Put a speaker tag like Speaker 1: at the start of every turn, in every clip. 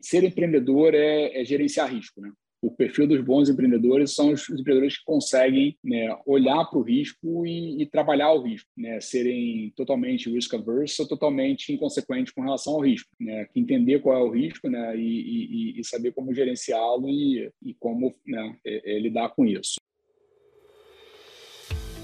Speaker 1: ser empreendedor é, é gerenciar risco, né? o perfil dos bons empreendedores são os empreendedores que conseguem né, olhar para o risco e, e, trabalhar o risco, né, serem totalmente risk averse ou totalmente inconsequentes com relação ao risco, né, entender qual é o risco né, e, e, e saber como gerenciá-lo e, como né, é, é lidar com isso.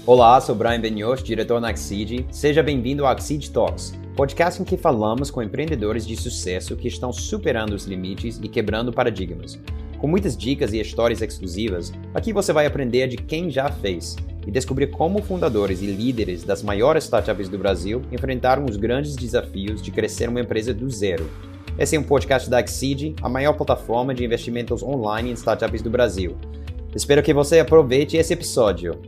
Speaker 2: Olá, sou Brian Benioff, diretor na Axid. Seja bem-vindo ao Axid Talks, podcast em que falamos com empreendedores de sucesso que estão superando os limites e quebrando paradigmas. Com muitas dicas e histórias exclusivas, aqui você vai aprender de quem já fez e descobrir como fundadores e líderes das maiores startups do Brasil enfrentaram os grandes desafios de crescer uma empresa do zero. Esse é um podcast da Exceed, a maior plataforma de investimentos online em startups do Brasil. Espero que você aproveite esse episódio.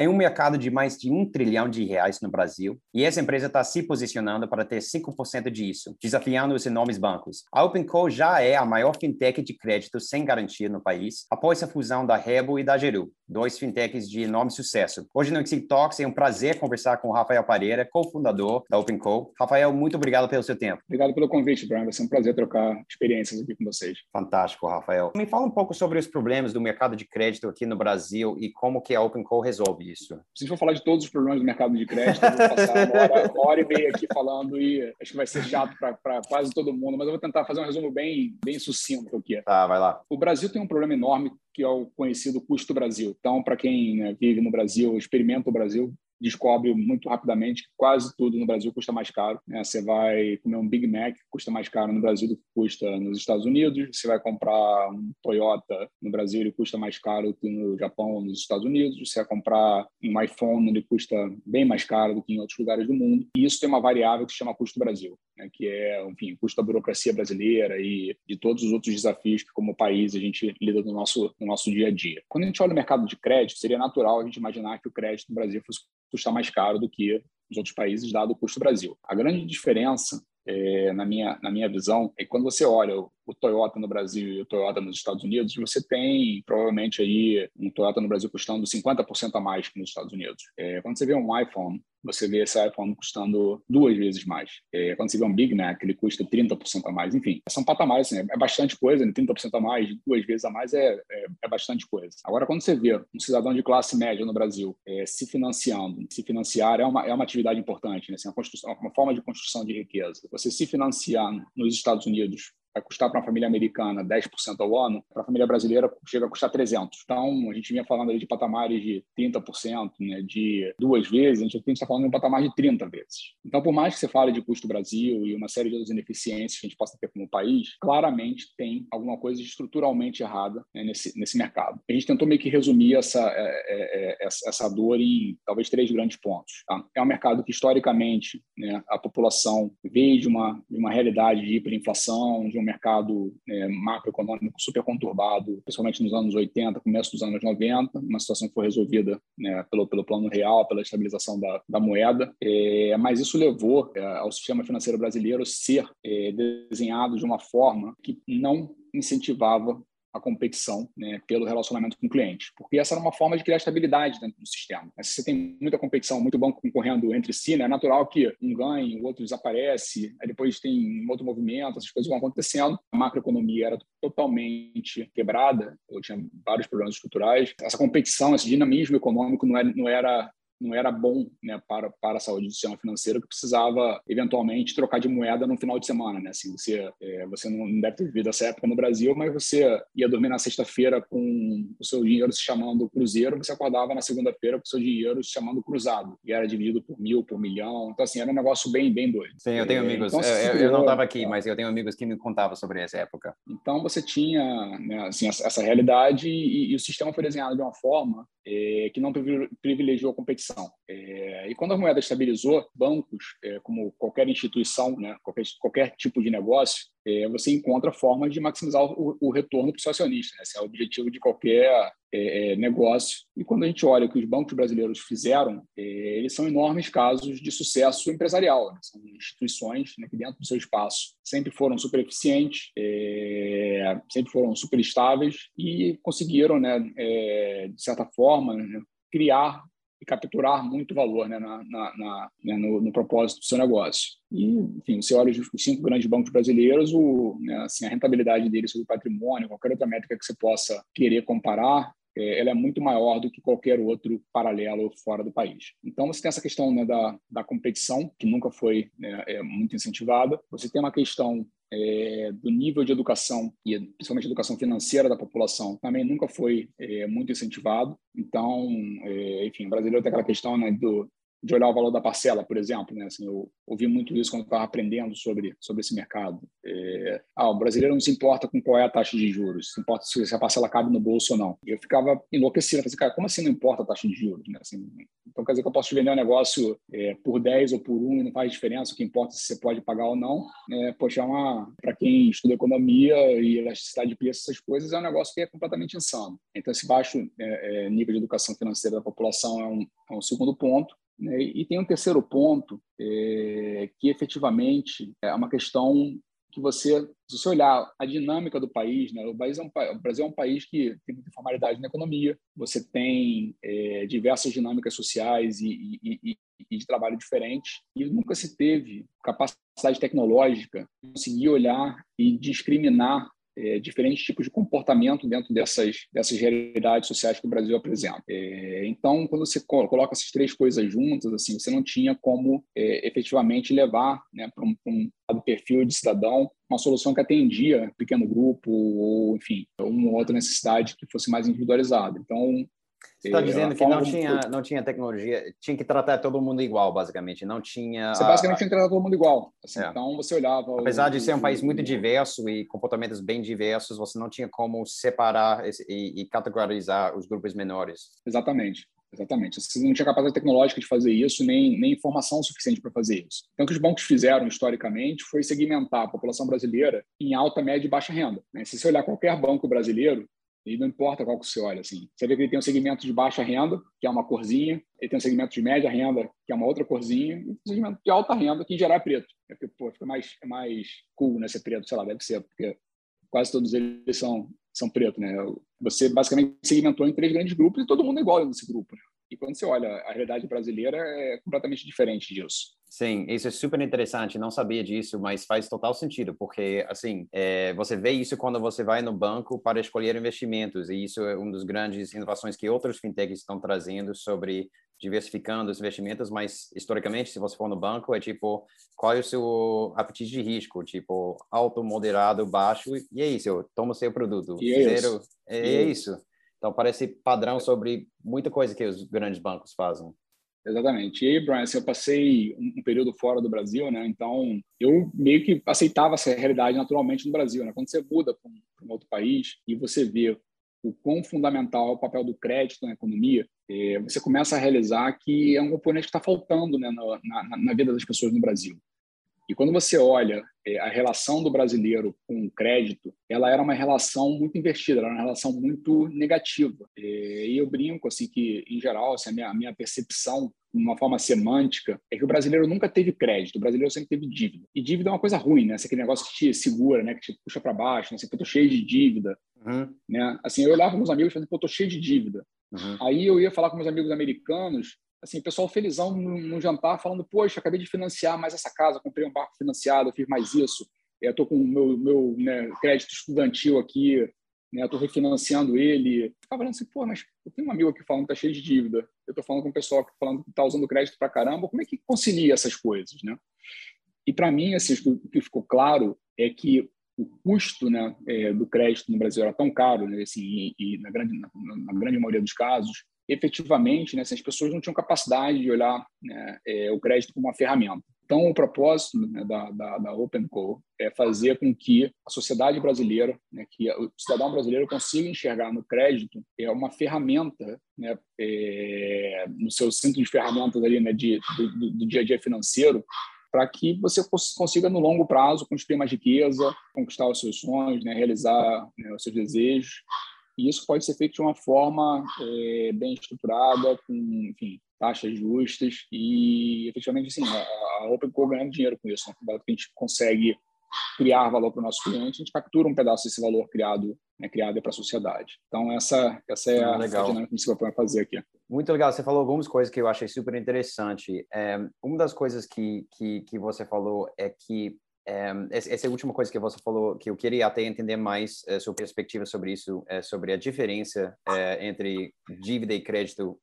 Speaker 2: Em um mercado de mais de um trilhão de reais no Brasil, e essa empresa está se posicionando para ter 5% disso, desafiando os enormes bancos. A OpenCo já é a maior fintech de crédito sem garantia no país, após a fusão da Rebo e da Geru, dois fintechs de enorme sucesso. Hoje no Exit Talks é um prazer conversar com o Rafael Pareira, cofundador da OpenCo. Rafael, muito obrigado pelo seu tempo.
Speaker 1: Obrigado pelo convite, Brian. Vai ser um prazer trocar experiências aqui com vocês.
Speaker 2: Fantástico, Rafael. Me fala um pouco sobre os problemas do mercado de crédito aqui no Brasil e como que a OpenCo resolve isso?
Speaker 1: Se for falar de todos os problemas do mercado de crédito, eu vou passar uma hora, uma hora e meia aqui falando e acho que vai ser chato para quase todo mundo, mas eu vou tentar fazer um resumo bem, bem sucinto aqui.
Speaker 2: Tá, vai lá.
Speaker 1: O Brasil tem um problema enorme que é o conhecido custo Brasil. Então, para quem né, vive no Brasil, experimenta o Brasil, descobre muito rapidamente que quase tudo no Brasil custa mais caro. Né? Você vai comer um Big Mac, custa mais caro no Brasil do que custa nos Estados Unidos. Você vai comprar um Toyota no Brasil, ele custa mais caro que no Japão ou nos Estados Unidos. Você vai comprar um iPhone, ele custa bem mais caro do que em outros lugares do mundo. E isso tem uma variável que se chama custo Brasil, né? que é, enfim, o custo da burocracia brasileira e de todos os outros desafios que, como país, a gente lida no nosso, no nosso dia a dia. Quando a gente olha o mercado de crédito, seria natural a gente imaginar que o crédito no Brasil fosse custar mais caro do que os outros países, dado o custo do Brasil. A grande diferença, é, na, minha, na minha visão, é que quando você olha o Toyota no Brasil e o Toyota nos Estados Unidos, você tem provavelmente aí um Toyota no Brasil custando 50% a mais que nos Estados Unidos. É, quando você vê um iPhone você vê esse iPhone custando duas vezes mais. É, quando você vê um Big Mac, ele custa 30% a mais. Enfim, são patamares, assim, é bastante coisa, né? 30% a mais, duas vezes a mais é, é, é, bastante coisa. Agora, quando você vê um cidadão de classe média no Brasil é, se financiando, se financiar é uma, é uma atividade importante, né? Assim, uma, uma forma de construção de riqueza. Você se financiar nos Estados Unidos vai custar para uma família americana 10% ao ano, para a família brasileira chega a custar 300. Então, a gente vinha falando ali de patamares de 30%, né, de duas vezes, a gente está falando de um patamar de 30 vezes. Então, por mais que você fale de custo Brasil e uma série de outras ineficiências que a gente possa ter como país, claramente tem alguma coisa estruturalmente errada né, nesse, nesse mercado. A gente tentou meio que resumir essa, é, é, é essa dor em talvez três grandes pontos. Tá? É um mercado que, historicamente, né, a população veio de uma, de uma realidade de hiperinflação, de um mercado é, macroeconômico super conturbado, principalmente nos anos 80, começo dos anos 90, uma situação que foi resolvida né, pelo, pelo plano real, pela estabilização da, da moeda, é, mas isso levou é, ao sistema financeiro brasileiro ser é, desenhado de uma forma que não incentivava a competição né, pelo relacionamento com o cliente, porque essa era uma forma de criar estabilidade dentro do sistema. Se você tem muita competição, muito banco concorrendo entre si, né, é natural que um ganhe, o outro desaparece, depois tem um outro movimento, essas coisas vão acontecendo. A macroeconomia era totalmente quebrada, ou tinha vários problemas estruturais. Essa competição, esse dinamismo econômico não era, não era não era bom né, para, para a saúde do sistema financeiro, que precisava, eventualmente, trocar de moeda no final de semana. Né? Assim, você, é, você não deve ter vivido essa época no Brasil, mas você ia dormir na sexta-feira com o seu dinheiro se chamando cruzeiro, você acordava na segunda-feira com o seu dinheiro se chamando cruzado, e era dividido por mil, por milhão. Então, assim, era um negócio bem, bem doido.
Speaker 2: Sim, eu tenho é, amigos. Então, eu, eu, não estava aqui, mas eu tenho amigos que me contavam sobre essa época.
Speaker 1: Então, você tinha né, assim, essa, essa realidade e, e, o sistema foi desenhado de uma forma é, que não privilegiou a competição. É, e quando a moeda estabilizou, bancos, é, como qualquer instituição, né, qualquer, qualquer tipo de negócio, é, você encontra formas de maximizar o, o retorno para o seu acionista. Né? Esse é o objetivo de qualquer é, é, negócio. E quando a gente olha o que os bancos brasileiros fizeram, é, eles são enormes casos de sucesso empresarial. Né? São instituições né, que, dentro do seu espaço, sempre foram super eficientes, sempre foram super estáveis e conseguiram, né, de certa forma, né, criar e capturar muito valor né, na, na, na né, no, no, propósito do seu negócio. E, enfim, você olha os cinco grandes bancos brasileiros, o, né, assim, a rentabilidade deles sobre o patrimônio, qualquer outra métrica que você possa querer comparar, ela é muito maior do que qualquer outro paralelo fora do país. Então, você tem essa questão né, da, da competição, que nunca foi né, é, muito incentivada. Você tem uma questão é, do nível de educação e principalmente educação financeira da população também nunca foi é, muito incentivado. Então, é, enfim, o brasileiro tem aquela questão né, do, de olhar o valor da parcela, por exemplo. Né? Assim, eu ouvi muito isso quando estava aprendendo sobre, sobre esse mercado. É, ah, o brasileiro não se importa com qual é a taxa de juros, se importa se a parcela cabe no bolso ou não. Eu ficava enlouquecido, falei, assim, cara, como assim não importa a taxa de juros? Né? Assim, então quer dizer que eu posso vender um negócio é, por 10 ou por 1 e não faz diferença, o que importa é se você pode pagar ou não. É, poxa, é para quem estuda economia e elasticidade de preço, essas coisas, é um negócio que é completamente insano. Então esse baixo é, é, nível de educação financeira da população é um, é um segundo ponto. Né? E tem um terceiro ponto, é, que efetivamente é uma questão que você, se você olhar a dinâmica do país, né, o, país é um, o Brasil é um país que tem muita informalidade na economia, você tem é, diversas dinâmicas sociais e, e, e, e, de trabalho diferentes, e nunca se teve capacidade tecnológica de conseguir olhar e discriminar é, diferentes tipos de comportamento dentro dessas, dessas realidades sociais que o Brasil apresenta. É, então, quando você coloca essas três coisas juntas, assim, você não tinha como é, efetivamente levar né, para um, um perfil de cidadão uma solução que atendia pequeno grupo ou, enfim, uma outra necessidade que fosse mais individualizada. Então,
Speaker 2: você está dizendo que não tinha, não tinha tecnologia, tinha que tratar todo mundo igual, basicamente. Não tinha.
Speaker 1: Você basicamente tinha que tratar todo mundo igual. Assim, é. Então você olhava.
Speaker 2: Apesar o, de ser um país muito diverso e comportamentos bem diversos, você não tinha como separar esse, e, e categorizar os grupos menores.
Speaker 1: Exatamente. Exatamente. Você não tinha capacidade tecnológica de fazer isso, nem, nem informação suficiente para fazer isso. Então, o que os bancos fizeram historicamente foi segmentar a população brasileira em alta, média e baixa renda. Né? Se você olhar qualquer banco brasileiro, e não importa qual que você olha, assim. Você vê que ele tem um segmento de baixa renda, que é uma corzinha, ele tem um segmento de média renda, que é uma outra corzinha, e um segmento de alta renda, que em geral é preto. É porque, pô, fica mais, é mais cool, né, ser preto, sei lá, deve ser, porque quase todos eles são, são pretos, né? Você basicamente segmentou em três grandes grupos e todo mundo é igual nesse grupo, né? E quando você olha, a realidade brasileira é completamente diferente disso.
Speaker 2: Sim, isso é super interessante. Não sabia disso, mas faz total sentido, porque assim é, você vê isso quando você vai no banco para escolher investimentos, e isso é uma das grandes inovações que outros fintechs estão trazendo sobre diversificando os investimentos. Mas historicamente, se você for no banco, é tipo qual é o seu apetite de risco, tipo alto, moderado, baixo, e é isso. Eu tomo seu produto.
Speaker 1: E é Zero, isso.
Speaker 2: É, é isso. Então parece padrão sobre muita coisa que os grandes bancos fazem.
Speaker 1: Exatamente. E aí, Brian, assim, eu passei um, período fora do Brasil, né? Então, eu meio que aceitava essa realidade naturalmente no Brasil, né? Quando você muda para um, outro país e você vê o quão fundamental é o papel do crédito na economia, é, você começa a realizar que é um componente que está faltando né, na, na, na vida das pessoas no Brasil. E quando você olha é, a relação do brasileiro com o crédito, ela era uma relação muito invertida, era uma relação muito negativa. É, e eu brinco assim que, em geral, assim, a, minha, a minha percepção, de uma forma semântica, é que o brasileiro nunca teve crédito, o brasileiro sempre teve dívida. E dívida é uma coisa ruim, né? Esse aquele negócio que te segura, né? Que te puxa para baixo, né? Assim, eu tô cheio de dívida, uhum. né? Assim, eu olhava para meus amigos e falava, pô, tô cheio de dívida. Uhum. Aí eu ia falar com meus amigos americanos, assim, pessoal felizão no, no, jantar, falando, poxa, acabei de financiar mais essa casa, comprei um barco financiado, fiz mais isso, estou com o meu, meu né, crédito estudantil aqui, né, estou refinanciando ele. Ficava falando assim, pô, mas eu tenho um amigo aqui falando que está cheio de dívida, eu estou falando com o pessoal que está usando crédito para caramba, como é que concilia essas coisas, né? E para mim, assim, o que ficou claro é que o custo né, é, do crédito no Brasil era tão caro, né, assim, e, e na, grande, na, na, grande maioria dos casos, efetivamente, né, as pessoas não tinham capacidade de olhar né, é, o crédito como uma ferramenta. Então, o propósito né, da, da, da OpenCo é fazer com que a sociedade brasileira, né, que o cidadão brasileiro consiga enxergar no crédito é uma ferramenta, né, é, no seu centro de ferramentas ali, né, de, do, do dia a dia financeiro, para que você consiga, no longo prazo, construir mais riqueza, conquistar os seus sonhos, né, realizar né, os seus desejos e isso pode ser feito de uma forma é, bem estruturada, com enfim, taxas justas e, efetivamente, assim, a, a OpenCo ganhando dinheiro com isso. Né? A gente consegue criar valor para o nosso cliente, a gente captura um pedaço desse valor criado né, criado para a sociedade. Então, essa, essa é a, a dinâmica que a gente vai fazer aqui.
Speaker 2: Muito legal. Você falou algumas coisas que eu achei super interessante. É, uma das coisas que, que, que você falou é que é, essa é última coisa que você falou, que eu queria até entender mais é, sua perspectiva sobre isso, é, sobre a diferença entre dívida e crédito,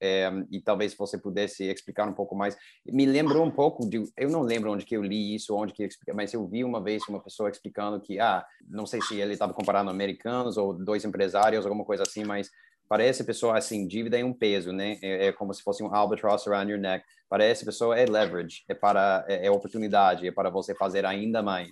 Speaker 2: e talvez você pudesse explicar um pouco mais. Me lembrou um pouco de, eu não lembro onde que eu li isso, onde que eu mas eu vi uma vez uma pessoa explicando que, ah, não sei se ele estava comparando americanos ou dois empresários, alguma coisa assim, mas Parece pessoa assim, dívida é um peso, né? É, é, como se fosse um albatross around your neck. Parece pessoa é leverage, é para é, é oportunidade, é para você fazer ainda mais.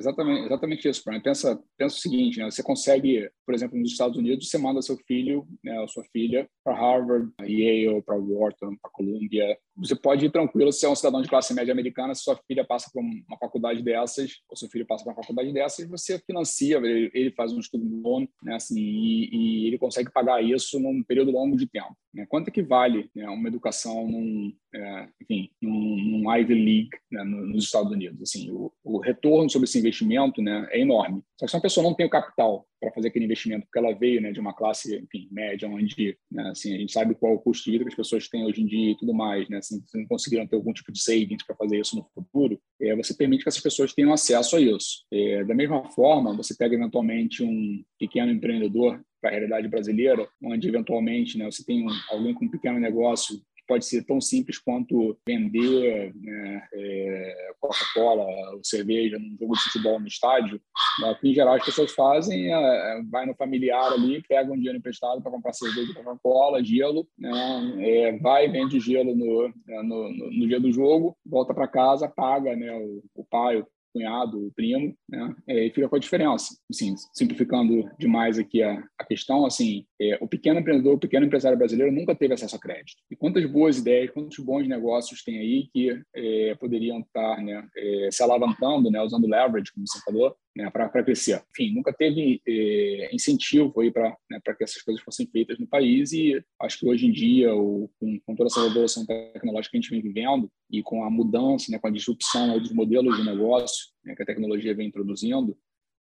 Speaker 1: Exatamente, exatamente isso, Brian. Pensa, pensa o seguinte, né? Você consegue, por exemplo, nos Estados Unidos, você manda seu filho, né, ou sua filha, para Harvard, Yale, para Wharton, para Columbia. Você pode ir tranquilo se é um cidadão de classe média americana, se sua filha passa para uma faculdade dessas, ou seu filho passa para uma faculdade dessas, você financia, ele, ele faz um estudo loan, né, assim, e, e, ele consegue pagar isso num período longo de tempo. Né? Quanto é que vale né, uma educação num, é, enfim, num, num Ivy League né, nos Estados Unidos? Assim, o, o retorno sobre esse investimento né, é enorme. Só que se uma pessoa não tem o capital para fazer aquele investimento, porque ela veio né, de uma classe enfim, média, onde né, assim, a gente sabe qual o custo de vida que as pessoas têm hoje em dia e tudo mais, né, assim, se não conseguiram ter algum tipo de savings para fazer isso no futuro, é, você permite que essas pessoas tenham acesso a isso. É, da mesma forma, você pega eventualmente um pequeno empreendedor para a realidade brasileira, onde eventualmente né, você tem um, alguém com um pequeno negócio pode ser tão simples quanto vender né, é, Coca-Cola ou cerveja num jogo de futebol no estádio. Né? Em geral, as pessoas fazem, é, vai no familiar ali, pega um dinheiro emprestado para comprar cerveja, Coca-Cola, gelo, né? é, vai vende gelo no, né, no, no, no, dia do jogo, volta para casa, paga né, o, o pai, o cunhado, primo, né? É, e fica com a diferença. Assim, simplificando demais aqui a, a questão, assim, é, o pequeno empreendedor, o pequeno empresário brasileiro nunca teve acesso a crédito. E quantas boas ideias, quantos bons negócios tem aí que é, poderiam estar né, é, se alavancando, né, usando leverage, como você falou, né, para crescer. Enfim, nunca teve é, incentivo para né, que essas coisas fossem feitas no país e acho que hoje em dia, o, com, com, toda essa revolução tecnológica que a gente vem vivendo e com a mudança, né, com a disrupção dos modelos de negócio né, que a tecnologia vem introduzindo,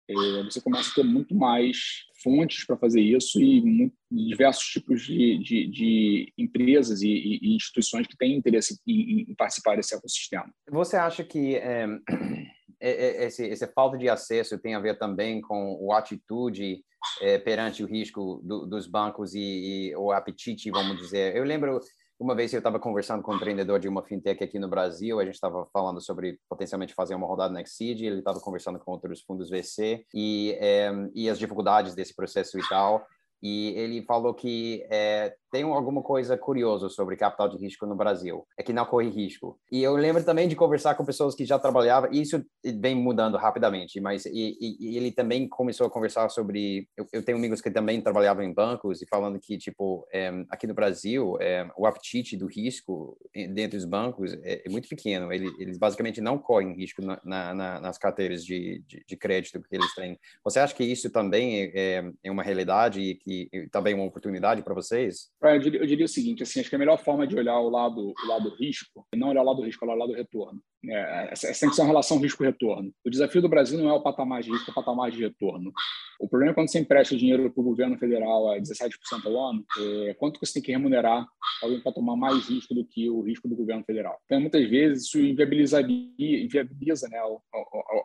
Speaker 1: é, você começa a ter muito mais fontes para fazer isso e muito, diversos tipos de, de, de empresas e, e, instituições que têm interesse em, em, participar desse ecossistema.
Speaker 2: Você acha que é, esse, essa falta de acesso tem a ver também com a atitude é, perante o risco do, dos bancos e, e, o apetite, vamos dizer? Eu lembro uma vez eu estava conversando com um empreendedor de uma fintech aqui no Brasil, a gente estava falando sobre potencialmente fazer uma rodada na Exceed, ele estava conversando com outros fundos VC e, é, e as dificuldades desse processo e tal. E ele falou que é, tem alguma coisa curiosa sobre capital de risco no Brasil, é que não corre risco. E eu lembro também de conversar com pessoas que já trabalhavam, e isso vem mudando rapidamente, mas e, e, e ele também começou a conversar sobre, eu, eu, tenho amigos que também trabalhavam em bancos e falando que, tipo, é, aqui no Brasil, é, o apetite do risco dentro dos bancos é, é muito pequeno, eles, basicamente não correm risco na, na, nas carteiras de, de, de, crédito que eles têm. Você acha que isso também é, é, é uma realidade e que também é uma oportunidade para vocês?
Speaker 1: Eu diria, eu diria, o seguinte, assim, acho que a melhor forma de olhar o lado, o lado risco, não olhar o lado risco, olhar o lado retorno. É, essa, essa tem que ser uma relação risco-retorno. O desafio do Brasil não é o patamar de risco, é o patamar de retorno. O problema é quando você empresta dinheiro para o governo federal a 17% ao ano, é, quanto você tem que remunerar alguém para tomar mais risco do que o risco do governo federal. Então, muitas vezes, isso inviabilizaria, inviabiliza né,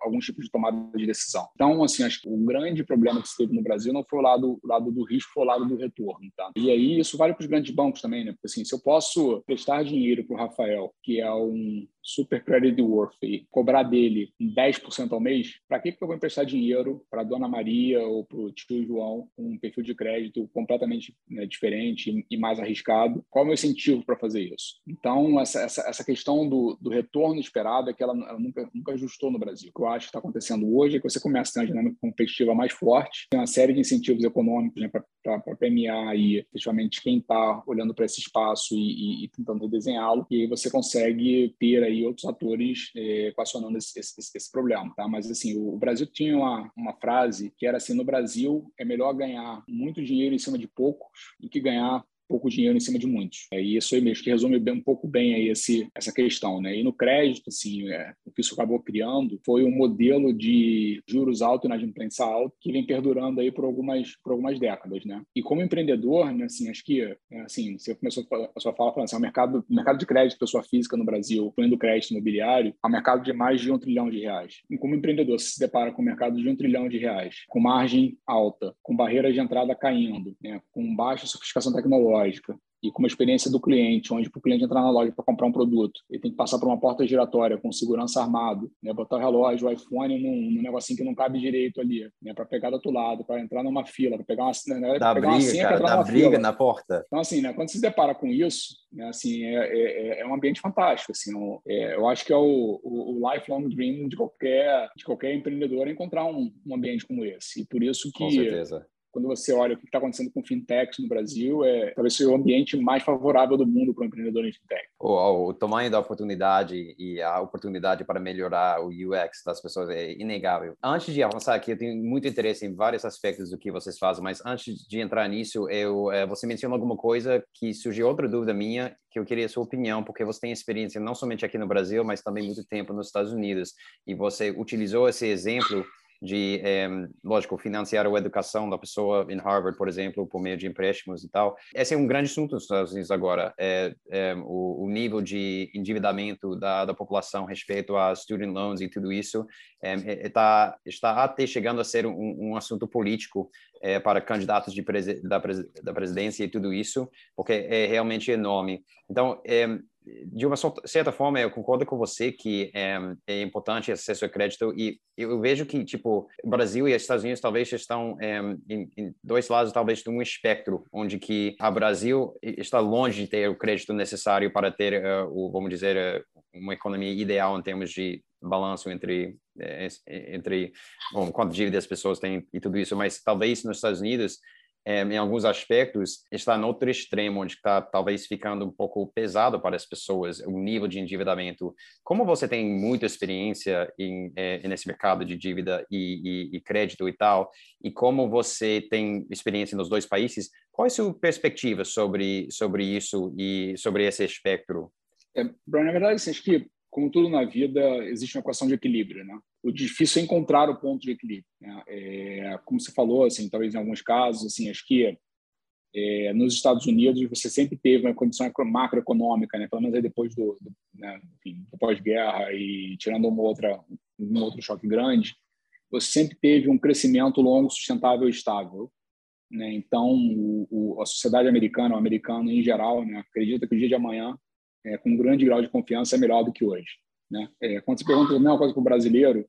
Speaker 1: algum tipo de tomada de decisão. Então, assim, acho que o grande problema que se teve no Brasil não foi o lado, o lado do risco, foi lado do retorno. Tá? E aí, isso vale para os grandes bancos também, né? Porque, assim, se eu posso prestar dinheiro para o Rafael, que é um super credit worth e cobrar dele 10% ao mês, para que, que eu vou emprestar dinheiro para dona Maria ou para o tio João com um perfil de crédito completamente né, diferente e mais arriscado? Qual é o meu incentivo para fazer isso? Então, essa, essa, essa questão do, do, retorno esperado é que ela, ela, nunca, nunca ajustou no Brasil. O que eu acho que está acontecendo hoje é que você começa a ter uma dinâmica competitiva mais forte, tem uma série de incentivos econômicos né, para premiar aí, efetivamente quem está olhando para esse espaço e, e, e tentando redesenhá-lo, e aí você consegue ter aí outros atores é, equacionando esse, esse, esse, problema, tá? Mas assim, o, Brasil tinha uma, uma frase que era assim: no Brasil é melhor ganhar muito dinheiro em cima de poucos do que ganhar pouco dinheiro em cima de muitos. É, e isso aí mesmo que resume bem, um pouco bem aí esse, essa questão, né? E no crédito, assim, é, o que isso acabou criando foi um modelo de juros altos e inadimplência alta que vem perdurando aí por algumas, por algumas décadas, né? E como empreendedor, né, assim, acho que, é, assim, você começou a sua fala falando assim, o mercado, o mercado de crédito pessoa física no Brasil, incluindo crédito imobiliário, é um mercado de mais de um trilhão de reais. E como empreendedor, se depara com um mercado de um trilhão de reais, com margem alta, com barreiras de entrada caindo, né, com baixa sofisticação tecnológica, e com uma experiência do cliente, onde para o cliente entrar na loja para comprar um produto, ele tem que passar por uma porta giratória com segurança armado, né, botar o relógio, o iPhone num, num negocinho que não cabe direito ali, né, para pegar do outro lado, para entrar numa fila, para pegar uma,
Speaker 2: né, dá pegar briga, uma senha, cara, dá briga fila. na porta.
Speaker 1: Então assim, né, quando se depara com isso, né, assim, é, é, é, um ambiente fantástico, assim, é, eu acho que é o, o, o, lifelong dream de qualquer de qualquer empreendedor encontrar um, um ambiente como esse. E por isso que
Speaker 2: com certeza
Speaker 1: quando você olha o que está acontecendo com fintechs no Brasil, é talvez seja o ambiente mais favorável do mundo para o empreendedor em fintech.
Speaker 2: O, o, tamanho da oportunidade e a oportunidade para melhorar o UX das pessoas é inegável. Antes de avançar aqui, eu tenho muito interesse em vários aspectos do que vocês fazem, mas antes de entrar nisso, eu, é, você mencionou alguma coisa que surgiu outra dúvida minha, que eu queria a sua opinião, porque você tem experiência não somente aqui no Brasil, mas também muito tempo nos Estados Unidos, e você utilizou esse exemplo de, é, lógico, financiar a educação da pessoa em Harvard, por exemplo, por meio de empréstimos e tal. Esse é um grande assunto nos Estados Unidos agora, é, é o, o, nível de endividamento da, da população respeito a student loans e tudo isso tá, está até chegando a ser um, um assunto político para candidatos de presi da, da presidência e tudo isso, porque é realmente enorme. Então, de uma certa forma, eu concordo com você que é, é importante acesso a crédito e eu vejo que, tipo, Brasil e os Estados Unidos talvez estão é, em, em, dois lados, talvez, de um espectro, onde que o Brasil está longe de ter o crédito necessário para ter, uh, o, vamos dizer, uh, uma economia ideal em termos de balanço entre entre bom, quanto dívida as pessoas têm e tudo isso, mas talvez nos Estados Unidos é, em alguns aspectos, está no outro extremo, onde está talvez ficando um pouco pesado para as pessoas, o nível de endividamento. Como você tem muita experiência em, é, nesse mercado de dívida e, e, e, crédito e tal, e como você tem experiência nos dois países, qual é a sua perspectiva sobre, sobre isso e sobre esse espectro?
Speaker 1: É, na verdade, assim, acho que como tudo na vida, existe uma equação de equilíbrio, né? O difícil é encontrar o ponto de equilíbrio. Né? É, como você falou, assim, talvez em alguns casos, assim, acho que é, nos Estados Unidos você sempre teve uma condição macroeconômica, né? Pelo menos depois do, do, né? Do pós-guerra e tirando uma outra, um outro choque grande, você sempre teve um crescimento longo, sustentável e estável. Né? Então, o, o, a sociedade americana, o americano em geral, né? acredita que o dia de amanhã é, com um grande grau de confiança é melhor do que hoje. Né? É, quando você pergunta a mesma coisa para o brasileiro,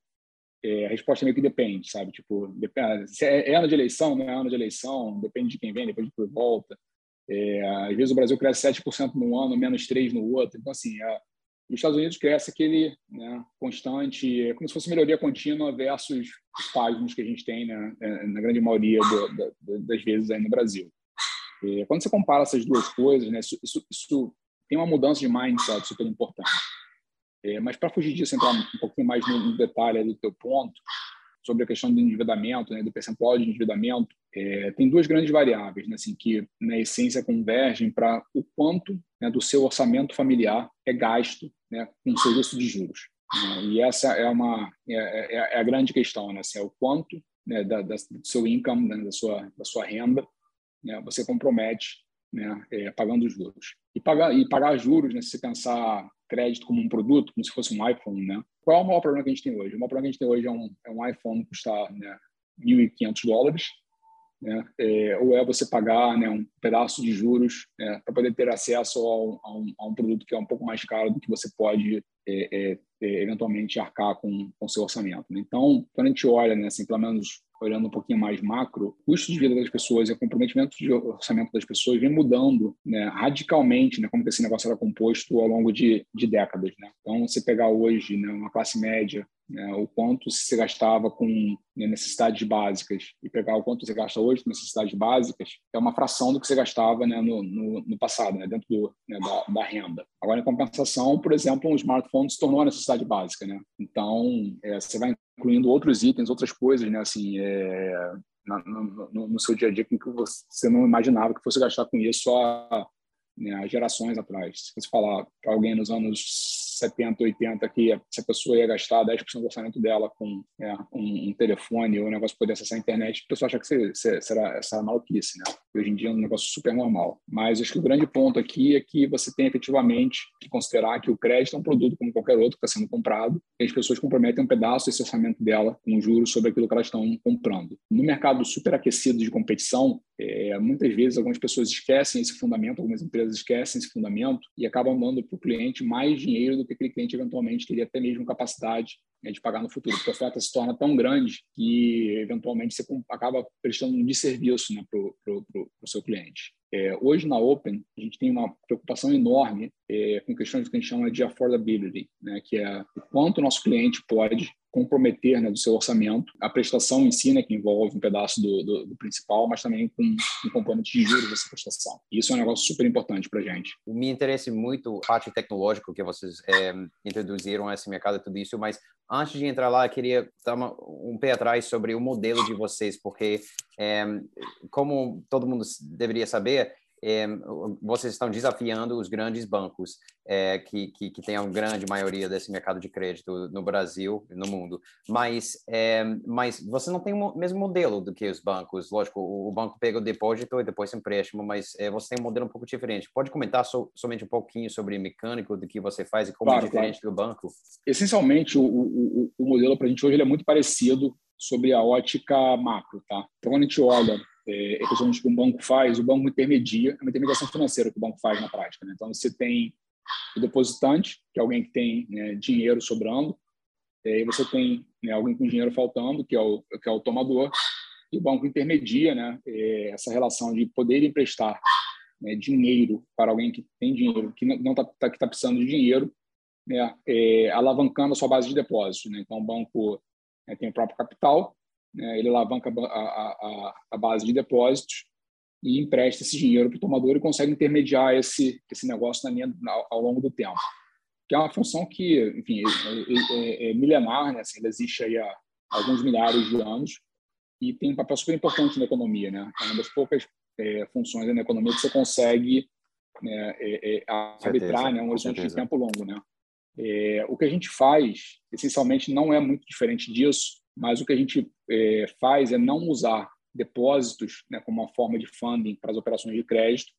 Speaker 1: é, a resposta meio que depende, sabe? Tipo, depende, se é, é, ano de eleição, não é ano de eleição, depende de quem vem, depende de por volta. É, às vezes o Brasil cresce 7% num ano, menos 3% no outro. Então, assim, é, os Estados Unidos cresce aquele né, constante, é como se fosse melhoria contínua versus os páginas que a gente tem né, é, na grande maioria do, do, das vezes aí no Brasil. quando você compara essas duas coisas, né, isso, isso, isso tem uma mudança de mindset super importante. É, mas para fugir disso, entrar um pouquinho mais no, detalhe do teu ponto, sobre a questão do endividamento, né, do percentual de endividamento, é, tem duas grandes variáveis, né, assim, que na essência convergem para o quanto né, do seu orçamento familiar é gasto né, com serviço de juros. Né, e essa é uma é, é, é, a grande questão, né, assim, é o quanto né, da, da, do seu income, né, da sua da sua renda, você compromete né, é, pagando juros. E pagar, e pagar juros, né, se você pensar crédito como um produto, como se fosse um iPhone, né? Qual é o maior problema que a gente tem hoje? O maior problema que a gente tem hoje é um, é um iPhone custar né, 1.500 dólares, né? É, ou é você pagar né, um pedaço de juros né, para poder ter acesso a, um, a, um, produto que é um pouco mais caro do que você pode é, é, é eventualmente arcar com o seu orçamento. Né? Então, quando a gente olha, né, assim, pelo menos olhando um pouquinho mais macro, o custo de vida das pessoas e o comprometimento de orçamento das pessoas vem mudando né, radicalmente, né, como que esse negócio era composto ao longo de, de décadas. Né? Então, você pegar hoje né, uma classe média né, o quanto você gastava com né, necessidades básicas e pegar o quanto você gasta hoje com necessidades básicas, é uma fração do que você gastava né, no, no, no, passado, né, dentro do, né, da, da, renda. Agora, em compensação, por exemplo, um smartphone se tornou uma necessidade básica. Né? Então, é, você vai incluindo outros itens, outras coisas, assim, é, no, no, no, seu dia a dia que você não imaginava que fosse gastar com isso há, há gerações atrás. Se você falar para alguém nos anos 70, 80 que essa pessoa ia gastar 10% do orçamento dela com é, um, um, telefone ou um negócio poder acessar a internet, a pessoa acha que será essa maluquice, né? Hoje em dia é um negócio super normal. Mas acho que o grande ponto aqui é que você tem efetivamente que considerar que o crédito é um produto como qualquer outro que está sendo comprado e as pessoas comprometem um pedaço desse orçamento dela com juros sobre aquilo que elas estão comprando. No mercado super aquecido de competição, é, muitas vezes algumas pessoas esquecem esse fundamento, algumas empresas esquecem esse fundamento e acabam dando para o cliente mais dinheiro do que aquele cliente eventualmente teria até mesmo capacidade de pagar no futuro, porque a oferta se torna tão grande que eventualmente você acaba prestando um desserviço né, para o seu cliente. É, hoje na Open a gente tem uma preocupação enorme é, com questões que a gente chama de affordability, né, que é o quanto o nosso cliente pode comprometer né, do seu orçamento, a prestação em si, né, que envolve um pedaço do, do, do principal, mas também com um componente de juros dessa prestação. E isso é um negócio super importante para a gente.
Speaker 2: Me interessa muito a parte tecnológica que vocês é, introduziram esse mercado tudo isso, mas antes de entrar lá, eu queria dar uma, um pé atrás sobre o modelo de vocês, porque, é, como todo mundo deveria saber, é, vocês estão desafiando os grandes bancos é, que, que, que têm a grande maioria desse mercado de crédito no Brasil e no mundo. Mas, é, mas você não tem o mesmo modelo do que os bancos. Lógico, o, o banco pega o depósito e depois empréstimo, mas é, você tem um modelo um pouco diferente. Pode comentar so, somente um pouquinho sobre o mecânico do que você faz e como é claro, é diferente claro. do banco?
Speaker 1: Essencialmente, o, o, o modelo para a gente hoje é muito parecido sobre a ótica macro. Tá? Então, quando a gente olha é, questões que um banco faz, o banco intermedia, é uma intermediação financeira que o banco faz na prática. Né? Então, você tem o depositante, que é alguém que tem né, dinheiro sobrando, e aí você tem né, alguém com dinheiro faltando, que é o, que é o tomador, e o banco intermedia né, é, essa relação de poder emprestar né, dinheiro para alguém que tem dinheiro, que não está tá, que tá precisando de dinheiro, né, é, alavancando a sua base de depósito. Né? Então, o banco né, tem o próprio capital, né, ele alavanca a, a, a, base de depósitos e empresta esse dinheiro para o tomador e consegue intermediar esse, esse negócio na linha, ao, ao longo do tempo. Que é uma função que, enfim, é, é, é milenar, né? assim, ela existe aí há alguns milhares de anos e tem um papel super importante na economia. Né? É uma das poucas é, funções na economia que você consegue né, é, é, arbitrar né, um horizonte de tempo longo. Né? É, o que a gente faz, essencialmente, não é muito diferente disso, mas o que a gente é, faz é não usar depósitos né, como uma forma de funding para as operações de crédito.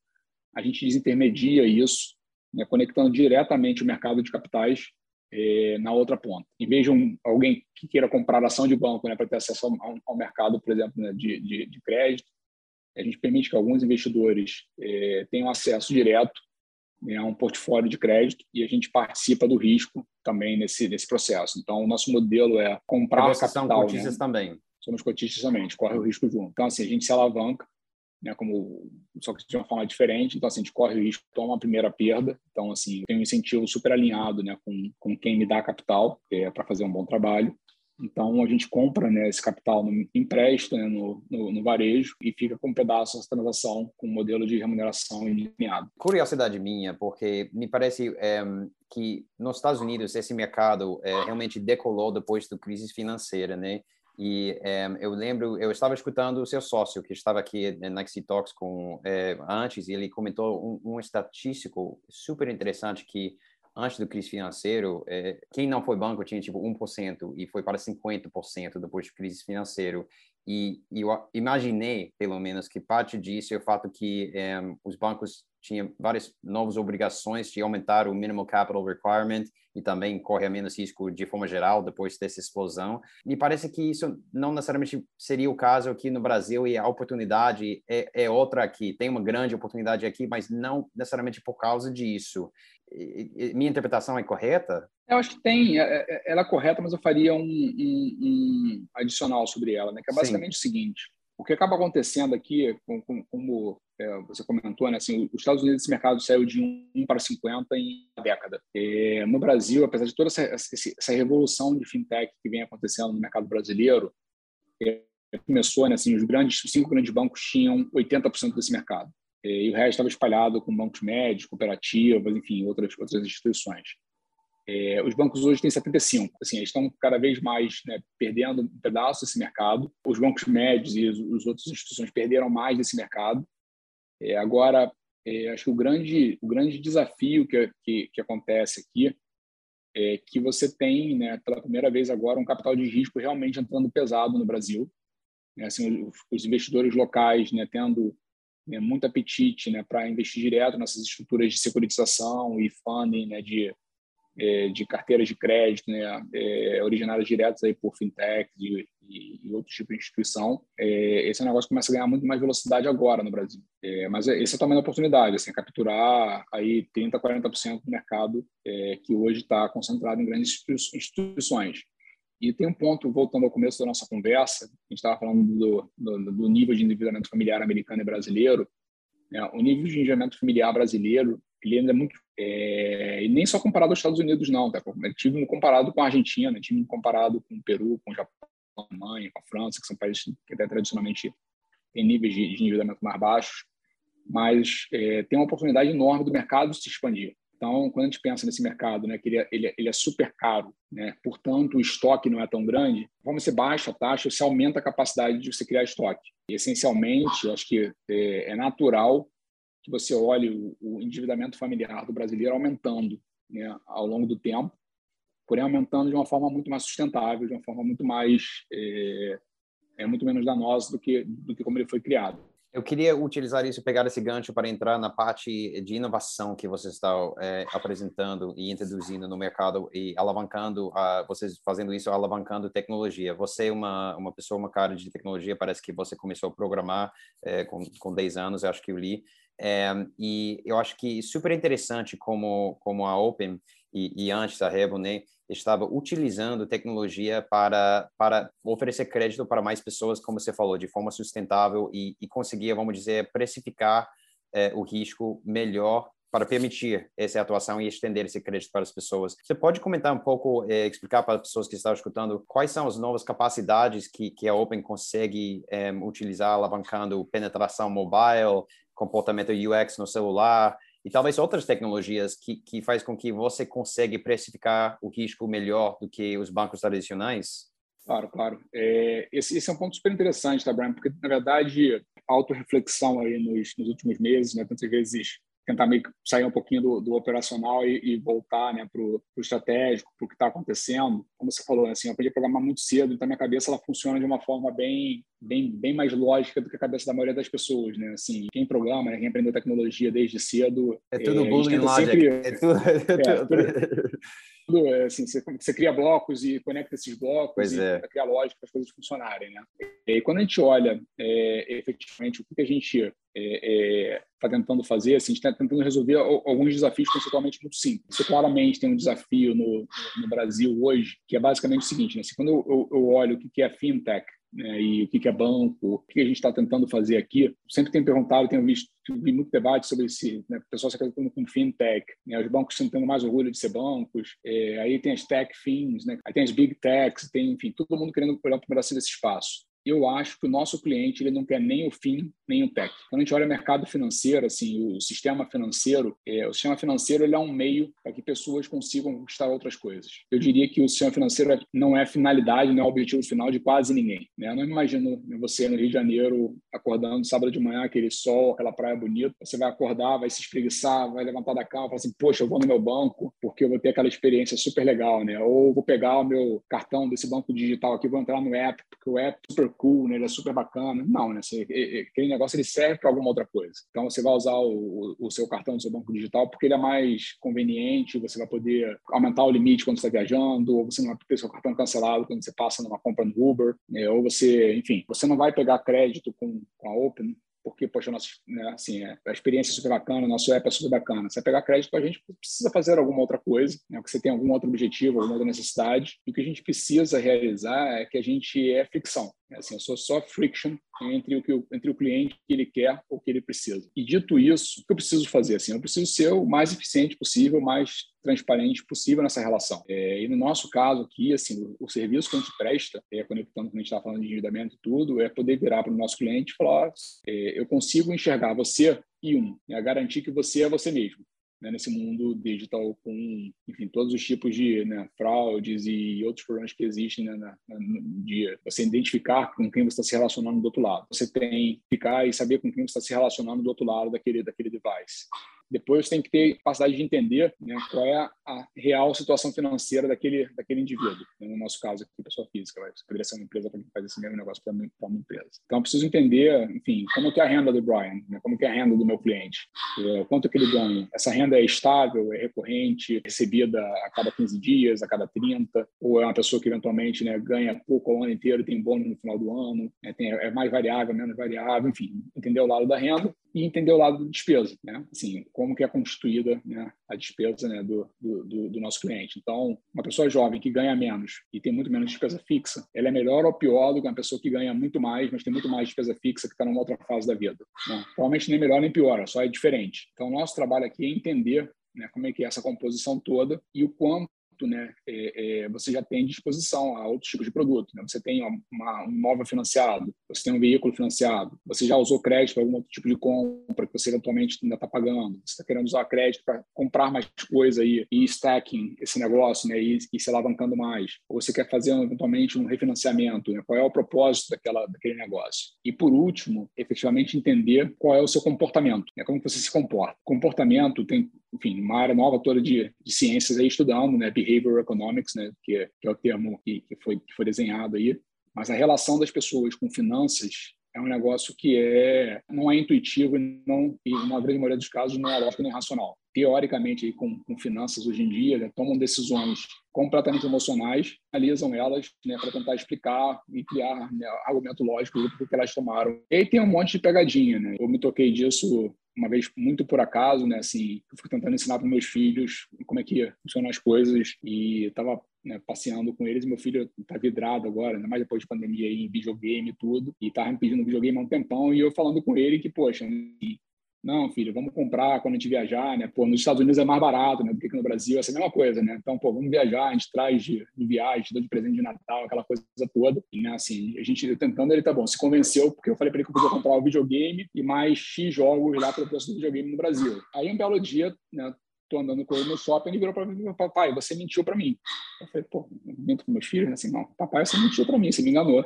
Speaker 1: A gente desintermedia isso, né, conectando diretamente o mercado de capitais é, na outra ponta. Em vez de um, alguém que queira comprar ação de banco né, para ter acesso ao, ao mercado, por exemplo, né, de, de, de, crédito, a gente permite que alguns investidores é, tenham acesso direto né, a um portfólio de crédito e a gente participa do risco também nesse, nesse processo. Então, o nosso modelo é comprar e capital. São
Speaker 2: cotistas né? também.
Speaker 1: Somos cotistas também, a gente corre o risco junto. Então, assim, a gente se alavanca, né, como, só que de uma forma diferente. Então, assim, a gente corre o risco, toma a primeira perda. Então, assim, tem um incentivo super alinhado né, com, com quem me dá capital é, para fazer um bom trabalho. Então, a gente compra né, esse capital no empréstimo, né, no, no, no, varejo, e fica com um pedaço dessa transação com um modelo de remuneração indefinido.
Speaker 2: Curiosidade minha, porque me parece é, que nos Estados Unidos esse mercado é, realmente decolou depois da crise financeira, né? E é, eu lembro, eu estava escutando o seu sócio, que estava aqui na Xi Talks com, antes, e ele comentou um, um estatístico super interessante que antes do crise financeiro, é, quem não foi banco tinha tipo 1% e foi para 50% depois do crise financeiro. E, e, eu imaginei, pelo menos, que parte disso é o fato que é, os bancos tinham várias novas obrigações de aumentar o minimal capital requirement e também corre a menos risco de forma geral depois dessa explosão. Me parece que isso não necessariamente seria o caso aqui no Brasil e a oportunidade é, é outra aqui. Tem uma grande oportunidade aqui, mas não necessariamente por causa disso minha interpretação é correta?
Speaker 1: Eu acho que tem, é, é, ela é correta, mas eu faria um, um, um adicional sobre ela, né? que é basicamente Sim. o seguinte: O que acaba acontecendo aqui, como, como é, você comentou, né, assim, os Estados Unidos, esse mercado saiu de 1 para 50 em uma década. É, no Brasil, apesar de toda essa, essa, revolução de fintech que vem acontecendo no mercado brasileiro, é, começou, né, assim, os grandes, os cinco grandes bancos tinham 80% desse mercado. É, e o resto estava espalhado com bancos médios, cooperativas, enfim, outras, outras instituições. É, os bancos hoje têm 75, assim, eles estão cada vez mais né, perdendo um pedaço desse mercado. Os bancos médios e as outras instituições perderam mais desse mercado. É, agora, é, acho que o grande, o grande desafio que, que, que, acontece aqui é que você tem, né, pela primeira vez agora, um capital de risco realmente entrando pesado no Brasil. Né, assim, os, os investidores locais né, tendo né, muito apetite né, para investir direto nessas estruturas de securitização e funding né, de, é, de carteiras de crédito, né, é, originárias diretas aí por fintech e, e, e outros tipos de instituição. É, esse negócio começa a ganhar muito mais velocidade agora no Brasil. É, mas esse é também a oportunidade, assim, capturar aí 30, 40% do mercado é, que hoje está concentrado em grandes instituições. E tem um ponto, voltando ao começo da nossa conversa, a gente estava falando do, do, do, nível de endividamento familiar americano e brasileiro. Né? O nível de endividamento familiar brasileiro ele ainda é muito é, e nem só comparado aos Estados Unidos não, tá? tive comparado com a Argentina, né? tive comparado com o Peru, com o Japão, com a Alemanha, com a França, que são países que até tradicionalmente têm níveis de, de endividamento mais baixos, mas é, tem uma oportunidade enorme do mercado se expandir. Então, quando a gente pensa nesse mercado, né, que ele é, ele, é, ele é super caro, né, portanto, o estoque não é tão grande, como você baixa a taxa, você aumenta a capacidade de você criar estoque. E, essencialmente, acho que é, é natural que você olhe o, o, endividamento familiar do brasileiro aumentando né, ao longo do tempo, porém aumentando de uma forma muito mais sustentável, de uma forma muito mais é, é muito menos danosa do que do que como ele foi criado.
Speaker 2: Eu queria utilizar isso, pegar esse gancho para entrar na parte de inovação que você está é, apresentando e introduzindo no mercado e alavancando, a, vocês fazendo isso, alavancando tecnologia. Você é uma, uma pessoa, uma cara de tecnologia, parece que você começou a programar é, com, com 10 anos, acho que eu li. É, e eu acho que super interessante como, como a Open e, e antes a Revo, né, estava utilizando tecnologia para, para oferecer crédito para mais pessoas, como você falou, de forma sustentável e, e conseguia, vamos dizer, precificar é, o risco melhor para permitir essa atuação e estender esse crédito para as pessoas. Você pode comentar um pouco, é, explicar para as pessoas que estão escutando quais são as novas capacidades que, que a Open consegue utilizar, alavancando penetração mobile, comportamento UX no celular e talvez outras tecnologias que, que faz com que você consiga precificar o risco melhor do que os bancos tradicionais?
Speaker 1: Claro, claro. É, esse, esse, é um ponto super interessante, tá, Brian? Porque, na verdade, autorreflexão aí nos, nos últimos meses, né, tantas vezes tentar meio que sair um pouquinho do, do operacional e, e, voltar né, para o estratégico, para o que está acontecendo. Como você falou, né, assim, eu aprendi a programar muito cedo, então minha cabeça ela funciona de uma forma bem, bem, bem mais lógica do que a cabeça da maioria das pessoas. Né? Assim, quem programa, né, quem aprendeu tecnologia desde cedo...
Speaker 2: É tudo é, Boolean Logic. Sempre, é tudo... É, tudo
Speaker 1: é, assim, você, você, cria blocos e conecta esses blocos e é. cria lógica para as coisas funcionarem. Né? E quando a gente olha é, efetivamente o que a gente é, é, tentando fazer, assim, a gente está tentando resolver alguns desafios conceitualmente muito simples. Você claramente tem um desafio no, no Brasil hoje, que é basicamente o seguinte, né? assim, quando eu, eu, eu olho o que é fintech, né, e o que é banco, o que a gente está tentando fazer aqui. Sempre tenho perguntado, tenho visto vi muito debate sobre esse, né, o pessoal se acreditando com fintech, né, os bancos estão tendo mais orgulho de ser bancos, é, aí tem as tech fins, né, aí tem as big techs, tem, enfim, todo mundo querendo olhar para o Brasil desse espaço eu acho que o nosso cliente ele não quer nem o fim nem o tech. Quando a gente olha o mercado financeiro, assim, o sistema financeiro, é, o sistema financeiro ele é um meio para que pessoas consigam conquistar outras coisas. Eu diria que o sistema financeiro é, não é finalidade, não é objetivo final de quase ninguém. Né? Eu não imagino você no Rio de Janeiro acordando sábado de manhã, aquele sol, aquela praia bonita. Você vai acordar, vai se espreguiçar, vai levantar da cama, falar assim, poxa, eu vou no meu banco porque eu vou ter aquela experiência super legal, né? Ou vou pegar o meu cartão desse banco digital aqui, vou entrar no app porque o app é super cool, né? ele é super bacana. Não, né? Você, aquele negócio ele serve para alguma outra coisa. Então você vai usar o, o, seu cartão do seu banco digital porque ele é mais conveniente, você vai poder aumentar o limite quando você está viajando, ou você não vai ter seu cartão cancelado quando você passa numa compra no Uber, né? ou você, enfim, você não vai pegar crédito com, com a Open porque, poxa, nosso, né, assim, é, a experiência é super bacana, nosso app é super bacana. Você pegar crédito a gente, precisa fazer alguma outra coisa, né, porque você tem algum outro objetivo, alguma outra necessidade. E o que a gente precisa realizar é que a gente é fricção. Né, assim, eu sou só friction entre o que o, entre o cliente que ele quer ou que ele precisa. E dito isso, o que eu preciso fazer assim? Eu preciso ser o mais eficiente possível, mais transparente possível nessa relação. É, e no nosso caso aqui, assim, o, o, serviço que a gente presta, é, conectando quando a gente está falando de endividamento e tudo, é poder virar para o nosso cliente e falar: é, eu consigo enxergar você e um, é garantir que você é você mesmo né, nesse mundo digital com, enfim, todos os tipos de né, fraudes e outros problemas que existem né, na, dia. Você identificar com quem você está se relacionando do outro lado. Você tem que ficar e saber com quem você está se relacionando do outro lado daquele, daquele device. Depois tem que ter capacidade de entender né, qual é a real situação financeira daquele, daquele indivíduo. No nosso caso aqui, pessoa física, vai. poderia ser uma empresa para faz esse mesmo negócio para uma empresa. Então, eu preciso entender, enfim, como que é a renda do Brian, né, como que é a renda do meu cliente, é, quanto que ele ganha. Essa renda é estável, é recorrente, recebida a cada 15 dias, a cada 30, ou é uma pessoa que eventualmente né, ganha pouco ao ano inteiro tem bônus no final do ano, né, tem, é mais variável, menos variável, enfim, entender o lado da renda e entender o lado da despesa, né? Assim, como que é constituída né, a despesa né, do, do, do, nosso cliente. Então, uma pessoa jovem que ganha menos e tem muito menos despesa fixa, ela é melhor ou pior do que uma pessoa que ganha muito mais, mas tem muito mais despesa fixa que está numa outra fase da vida. Né? Provavelmente nem melhor nem pior, só é diferente. Então, nosso trabalho aqui é entender né, como é que é essa composição toda e o quanto né, é, é, você já tem disposição a outros tipos de produto. Né? Você tem uma, um imóvel financiado, você tem um veículo financiado, você já usou crédito para algum outro tipo de compra que você eventualmente ainda está pagando, você está querendo usar crédito para comprar mais coisa aí, e stacking esse negócio né, e, e se alavancando mais. Ou você quer fazer eventualmente um refinanciamento, né? qual é o propósito daquela, daquele negócio. E por último, efetivamente entender qual é o seu comportamento, né? como você se comporta. Comportamento tem enfim, uma área nova toda de, de ciências aí estudando, né, behavioral economics, né, que, é, que é o termo que, que, foi, que foi desenhado aí. Mas a relação das pessoas com finanças é um negócio que é não é intuitivo e não e na grande maioria dos casos não é lógico nem racional. Teoricamente, aí, com, com finanças hoje em dia, né, tomam decisões completamente emocionais, analisam elas né, para tentar explicar e criar né, argumento lógico do que elas tomaram. E aí tem um monte de pegadinha. Né? Eu me toquei disso uma vez muito por acaso, né? Assim, eu fico tentando ensinar para meus filhos como é que funcionam as coisas e estava né, passeando com eles. Meu filho está vidrado agora, ainda mais depois de pandemia aí, em videogame e tudo, e estava me pedindo videogame há um tempão e eu falando com ele que, poxa, não, filho, vamos comprar quando a gente viajar, né? Pô, nos Estados Unidos é mais barato, né? Do que aqui no Brasil, é a mesma coisa, né? Então, pô, vamos viajar, a gente traz de, de viagem, de presente de Natal, aquela coisa toda. E, né, assim, a gente tentando, ele tá bom, se convenceu, porque eu falei para ele que eu podia comprar o videogame e mais X jogos lá pelo preço do videogame no Brasil. Aí, um belo dia, né? Tô andando com ele no shopping, ele virou para mim, papai, você mentiu para mim. Eu falei, pô, minto com meus filhos, assim, não, papai, você mentiu para mim, você me enganou.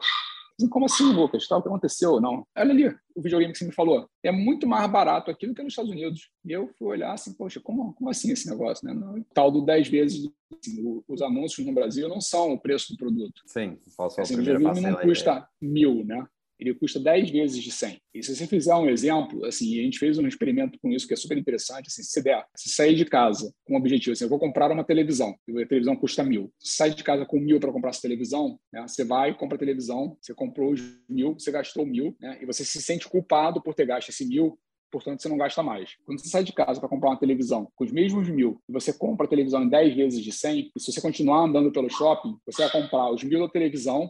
Speaker 1: Como assim, Lucas? Tal, o que aconteceu? Não. Olha ali, o videogame que você me falou. É muito mais barato aqui do que nos Estados Unidos. E eu fui olhar assim, poxa, como, como assim esse negócio? Né? Não, tal do 10 vezes, assim, os anúncios no Brasil não são o preço do produto.
Speaker 2: Sim, posso
Speaker 1: assim, o videogame não custa mil, né? Ele custa 10 vezes de 100. E se você fizer um exemplo, assim, a gente fez um experimento com isso que é super interessante, assim, se der, se sair de casa com o objetivo, assim, eu vou comprar uma televisão, e a televisão custa mil. Se sai de casa com mil para comprar essa televisão, né, você vai, compra a televisão, você comprou os mil, você gastou mil, né, e você se sente culpado por ter gasto esse mil, portanto você não gasta mais. Quando você sai de casa para comprar uma televisão com os mesmos mil e você compra a televisão em 10 vezes de 100, e se você continuar andando pelo shopping, você vai comprar os mil da televisão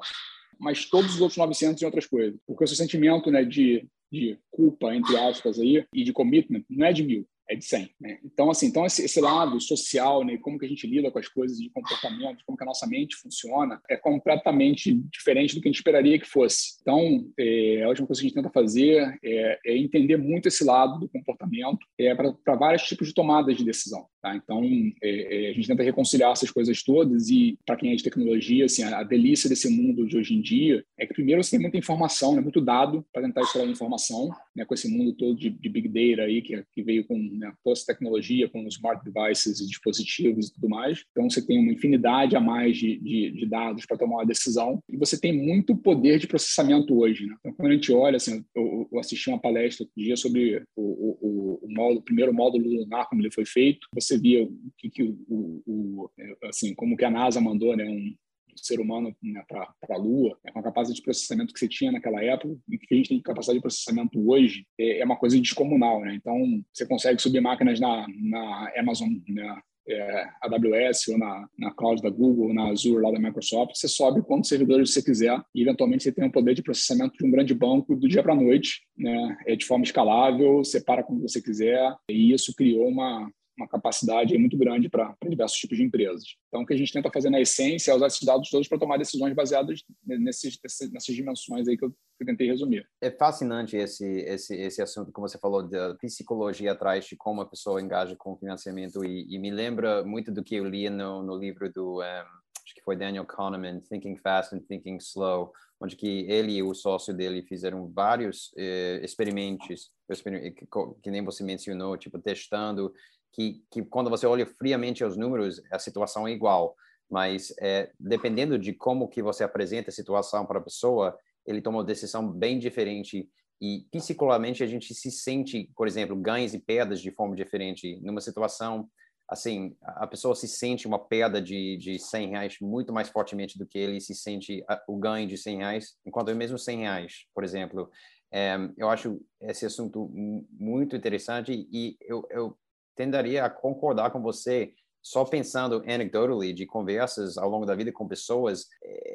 Speaker 1: mas todos os outros 900 em outras coisas. Porque o seu sentimento né, de, de culpa, entre aspas, aí, e de commitment não é de mil, é de 100. Né? Então, assim, então esse, esse, lado social, né, como que a gente lida com as coisas de comportamento, como que a nossa mente funciona, é completamente diferente do que a gente esperaria que fosse. Então, é, a última coisa que a gente tenta fazer é, é entender muito esse lado do comportamento é, para vários tipos de tomadas de decisão. Tá? Então, é, é, a gente tenta reconciliar essas coisas todas e, para quem é de tecnologia, assim, a, a, delícia desse mundo de hoje em dia é que, primeiro, você tem muita informação, né, muito dado para tentar extrair informação, né, com esse mundo todo de, de Big Data aí, que, que veio com né, toda essa tecnologia, com os smart devices e dispositivos e tudo mais. Então, você tem uma infinidade a mais de, de, de dados para tomar uma decisão e você tem muito poder de processamento hoje. Né? Então, quando a gente olha, assim, eu, eu assisti uma palestra outro dia sobre o, o, o, módulo, o primeiro módulo lunar, como ele foi feito. Você via o que, que o, o, assim, como que a NASA mandou, né, um, ser humano né, para a Lua, né, com a capacidade de processamento que você tinha naquela época e que a gente tem capacidade de processamento hoje, é, é uma coisa descomunal. Né? Então, você consegue subir máquinas na, na Amazon, né, é, AWS ou na, na cloud da Google, na Azure lá da Microsoft, você sobe quantos servidores você quiser e eventualmente você tem o poder de processamento de um grande banco do dia para a noite, né? É de forma escalável, separa como você quiser e isso criou uma uma capacidade muito grande para diversos tipos de empresas. Então, o que a gente tenta fazer na essência é usar esses dados todos para tomar decisões baseadas nesses, nessas dimensões aí que eu, que eu, tentei resumir.
Speaker 2: É fascinante esse, esse, esse assunto, como você falou, da psicologia atrás de como a pessoa engaja com o financiamento e, e me lembra muito do que eu li no, no livro do, um, acho que foi Daniel Kahneman, Thinking Fast and Thinking Slow, onde que ele e o sócio dele fizeram vários eh, experimentos, que nem você mencionou, tipo, testando que, que quando você olha friamente os números, a situação é igual, mas é, dependendo de como que você apresenta a situação para a pessoa, ele toma uma decisão bem diferente e psicologicamente a gente se sente, por exemplo, ganhos e perdas de forma diferente. Numa situação assim, a pessoa se sente uma perda de, de 100 reais muito mais fortemente do que ele se sente o ganho de 100 reais, enquanto mesmo 100 reais, por exemplo. É, eu acho esse assunto muito interessante e eu, eu tenderia a concordar com você só pensando anecdotally de conversas ao longo da vida com pessoas,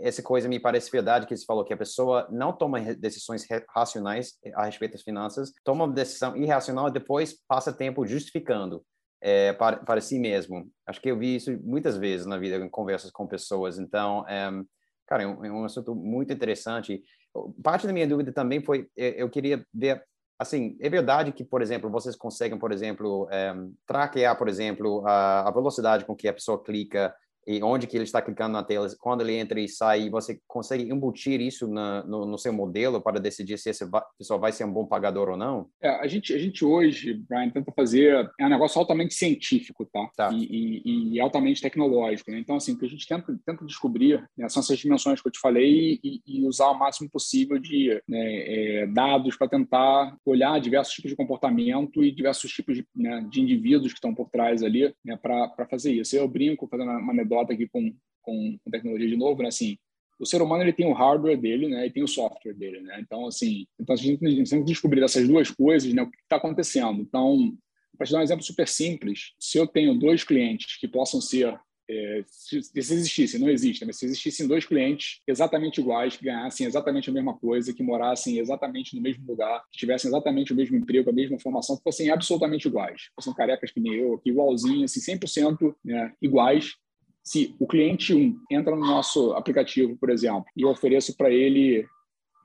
Speaker 2: essa coisa me parece verdade que você falou que a pessoa não toma decisões racionais a respeito das finanças, toma uma decisão irracional e depois passa tempo justificando é, para, para si mesmo. Acho que eu vi isso muitas vezes na vida em conversas com pessoas. Então, é, cara, é um, é um assunto muito interessante. Parte da minha dúvida também foi, eu queria ver assim, é verdade que, por exemplo, vocês conseguem, por exemplo, é, traquear, por exemplo, a, a, velocidade com que a pessoa clica e onde que ele está clicando na tela, quando ele entra e sai, você consegue embutir isso na, no, no, seu modelo para decidir se esse pessoal vai ser um bom pagador ou não?
Speaker 1: É, a, gente, a gente hoje, Brian, tenta fazer, é um negócio altamente científico, tá? tá. E, e, e, altamente tecnológico, né? Então, assim, o que a gente tenta, tenta descobrir né, são essas dimensões que eu te falei e, e usar o máximo possível de né, é, dados para tentar olhar diversos tipos de comportamento e diversos tipos de, né, de indivíduos que estão por trás ali né, para fazer isso. Eu brinco, fazendo uma anedota anedota aqui com, com, tecnologia de novo, né? Assim, o ser humano ele tem o hardware dele, né? E tem o software dele, né? Então, assim, então a gente tem que descobrir essas duas coisas, né? O que está acontecendo. Então, para te dar um exemplo super simples, se eu tenho dois clientes que possam ser é, se, se existissem, não existem, mas se existissem dois clientes exatamente iguais, que ganhassem exatamente a mesma coisa, que morassem exatamente no mesmo lugar, que tivessem exatamente o mesmo emprego, a mesma formação, que fossem absolutamente iguais, fossem carecas que nem eu, aqui, igualzinhos, assim, 100% né, iguais, se o cliente 1 entra no nosso aplicativo, por exemplo, e eu ofereço para ele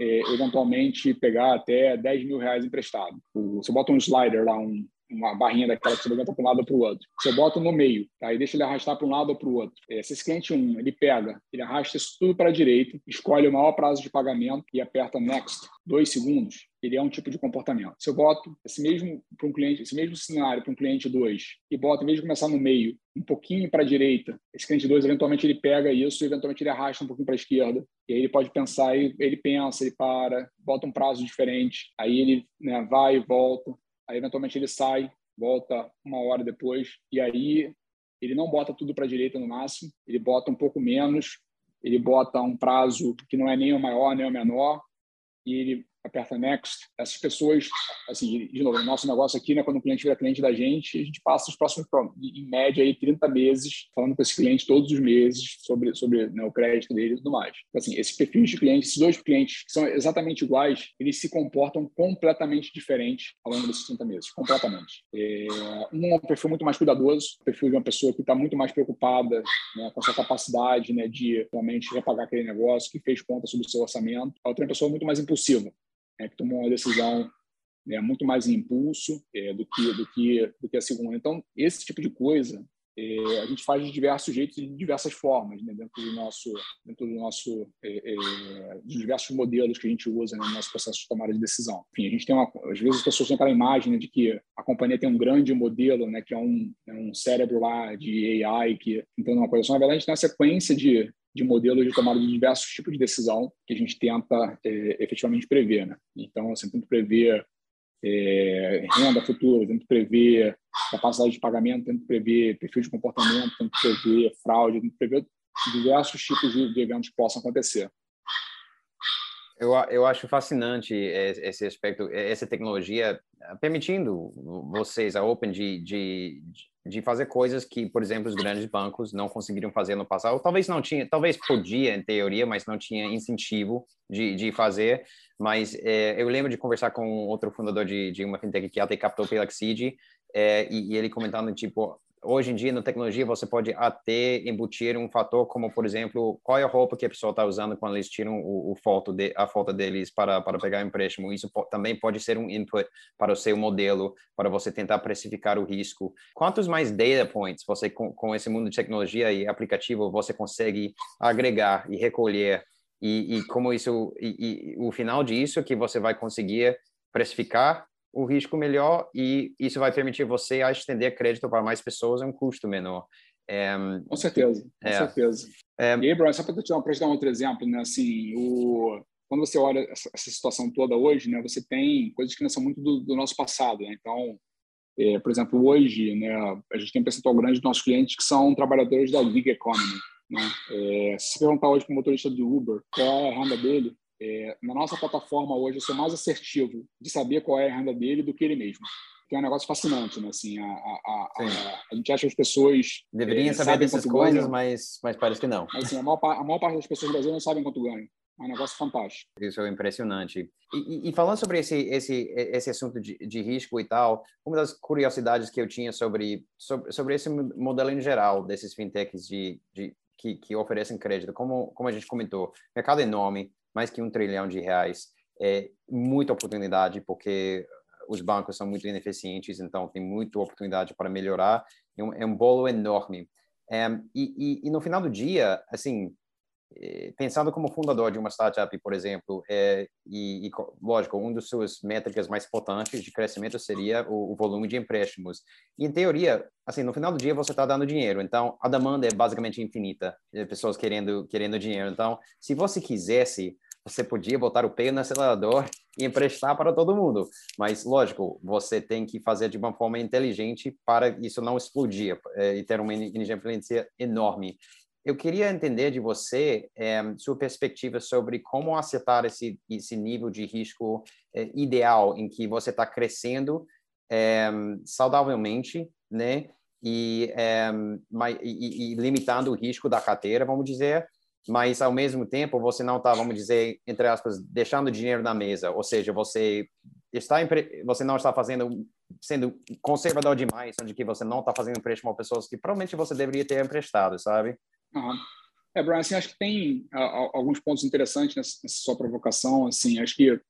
Speaker 1: é, eventualmente pegar até 10 mil reais emprestado. Você bota um slider lá, um, uma barrinha daquela que você levanta para um lado ou para o outro. Você bota no meio, tá? e deixa ele arrastar para um lado ou para o outro. É, se esse cliente 1, ele pega, ele arrasta isso tudo para a direita, escolhe o maior prazo de pagamento e aperta Next, dois segundos, ele é um tipo de comportamento. Se eu boto esse mesmo para um cliente, esse mesmo cenário para um cliente 2 e boto, em vez de começar no meio, um pouquinho para a direita, esse cliente 2 eventualmente ele pega isso eventualmente ele arrasta um pouquinho para a esquerda. E aí ele pode pensar, ele pensa, ele para, bota um prazo diferente, aí ele né, vai e volta, aí eventualmente ele sai, volta uma hora depois, e aí ele não bota tudo para a direita no máximo, ele bota um pouco menos, ele bota um prazo que não é nem o maior nem o menor, e ele aperta Next. Essas pessoas, assim, de novo, o nosso negócio aqui, né, quando o cliente vira cliente da gente, a gente passa os próximos, em média, aí, 30 meses falando com esse cliente todos os meses sobre, sobre né, o crédito dele e tudo mais. Então, assim, esses perfis de clientes, esses dois clientes que são exatamente iguais, eles se comportam completamente diferentes ao longo desses 30 meses, completamente. É, um é um perfil muito mais cuidadoso, perfil de uma pessoa que está muito mais preocupada né, com a sua capacidade né, de realmente repagar aquele negócio, que fez conta sobre o seu orçamento. A outra é uma pessoa muito mais impulsiva, né, que tomou uma decisão né, muito mais em impulso é, do, que, do, que, do que a segunda. Então, esse tipo de coisa é, a gente faz de diversos jeitos e de diversas formas né, dentro do nosso, dentro do nosso é, é, dos diversos modelos que a gente usa né, no nosso processo de tomada de decisão. Enfim, a gente tem uma, às vezes as pessoas têm aquela imagem né, de que a companhia tem um grande modelo, né, que é um, é um cérebro lá de AI que então uma coisa. Só, na verdade, a gente tem uma sequência de de modelos de tomada de diversos tipos de decisão que a gente tenta é, efetivamente prever. Né? Então, assim, tento prever é, renda futura, tento prever capacidade de pagamento, tento prever perfil de comportamento, tento prever fraude, tento prever diversos tipos de, eventos que possam acontecer.
Speaker 2: Eu, eu acho fascinante esse aspecto, essa tecnologia permitindo vocês, a Open, de, de fazer coisas que, por exemplo, os grandes bancos não conseguiram fazer no passado. Talvez não tinha, talvez podia em teoria, mas não tinha incentivo de, de fazer. Mas é, eu lembro de conversar com outro fundador de, de uma fintech que até captou pela Xseed, é, e, e, ele comentando tipo hoje em dia na tecnologia você pode até embutir um fator como por exemplo qual é a roupa que a pessoa está usando quando eles tiram o, o, foto de, a foto deles para para pegar empréstimo. Isso po também pode ser um input para o seu modelo para você tentar precificar o risco. Quantos mais data points você com, com esse mundo de tecnologia e aplicativo você consegue agregar e recolher? E, e como isso e, e o final disso que você vai conseguir precificar o risco melhor e isso vai permitir você a estender crédito para mais pessoas a um custo menor.
Speaker 1: É, com certeza, com é, certeza. É, e aí, Bruno, só para te, dar, te dar um outro exemplo, né? Assim, o, quando você olha essa, essa, situação toda hoje, né? Você tem coisas que não são muito do, do nosso passado, né? Então, é, por exemplo, hoje, né? A gente tem um percentual grande de nossos clientes que são trabalhadores da gig economy, né? É, se você perguntar hoje para o motorista do Uber qual é a renda dele, é, na nossa plataforma hoje, eu sou mais assertivo de saber qual é a renda dele do que ele mesmo. Que é um negócio fascinante, né? Assim, a, a, a, a gente acha que as pessoas...
Speaker 2: Deveriam é, saber dessas coisas, mas, mas parece que não.
Speaker 1: Mas, assim, a, maior, a maior parte das pessoas do Brasil não sabem quanto ganham. É um negócio fantástico.
Speaker 2: Isso é impressionante. E, e, e falando sobre esse, esse, esse assunto de, de, risco e tal, uma das curiosidades que eu tinha sobre, sobre, sobre esse modelo em geral, desses fintechs de, de, que, que oferecem crédito, como, como a gente comentou, mercado enorme, mais que um trilhão de reais. É muita oportunidade, porque os bancos são muito ineficientes, então tem muita oportunidade para melhorar. É um, é um bolo enorme. É, e, e, e, no final do dia, assim, é, pensando como fundador de uma startup, por exemplo, é, e, e, lógico, um dos suas métricas mais importantes de crescimento seria o, o, volume de empréstimos. E em teoria, assim, no final do dia você está dando dinheiro, então a demanda é basicamente infinita, de pessoas querendo querendo dinheiro. Então, se você quisesse você podia botar o pé no acelerador e emprestar para todo mundo. Mas, lógico, você tem que fazer de uma forma inteligente para isso não explodir é, e ter uma inadimplência enorme. Eu queria entender de você é, sua perspectiva sobre como acertar esse, esse nível de risco é, ideal em que você está crescendo é, saudavelmente, né? E, é, e, e, limitando o risco da carteira, vamos dizer, mas ao mesmo tempo você não está, vamos dizer, entre aspas, deixando dinheiro na mesa, ou seja, você está você não está fazendo sendo conservador demais, onde que você não está fazendo empréstimo a pessoas que provavelmente você deveria ter emprestado, sabe?
Speaker 1: Uhum. É, Brian, assim, acho que tem alguns pontos interessantes nessa, nessa, sua provocação, assim, acho que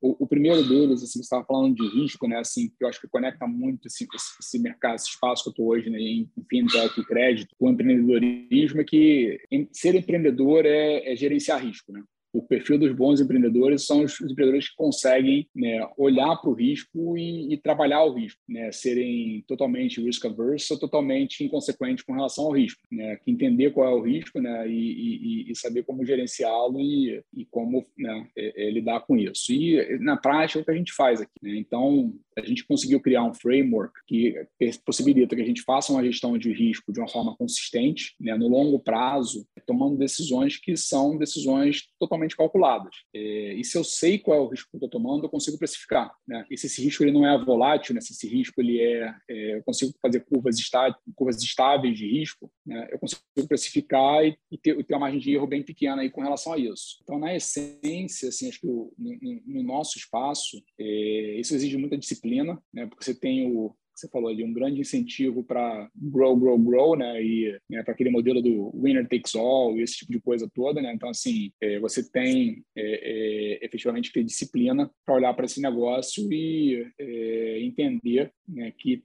Speaker 1: o, o primeiro deles, assim, você estava falando de risco, né? Assim, que eu acho que conecta muito esse, esse mercado, esse espaço que eu estou hoje, né? Em fintech e crédito, o empreendedorismo é que ser empreendedor é, é gerenciar risco, né? O perfil dos bons empreendedores são os empreendedores que conseguem né, olhar para o risco e, e, trabalhar o risco, né, serem totalmente risk averse ou totalmente inconsequentes com relação ao risco, né, entender qual é o risco né, e, e, e saber como gerenciá-lo e, como né, é, é lidar com isso. E na prática é o que a gente faz aqui. Né. Então a gente conseguiu criar um framework que possibilita que a gente faça uma gestão de risco de uma forma consistente, né, no longo prazo, tomando decisões que são decisões totalmente calculadas. É, e se eu sei qual é o risco que eu estou tomando, eu consigo precificar. Né? E se esse risco ele não é volátil, né? se esse risco ele é, é eu consigo fazer curvas, está, curvas estáveis de risco, né? eu consigo precificar e, e, ter, ter, uma margem de erro bem pequena aí com relação a isso. Então, na essência, assim, acho que o, no, no, nosso espaço, é, isso exige muita disciplina, né? porque você tem o você falou ali, um grande incentivo para grow, grow, grow, né? E né, para aquele modelo do winner takes all esse tipo de coisa toda, né? Então, assim, é, você tem é, é, efetivamente que disciplina para olhar para esse negócio e é, entender né, que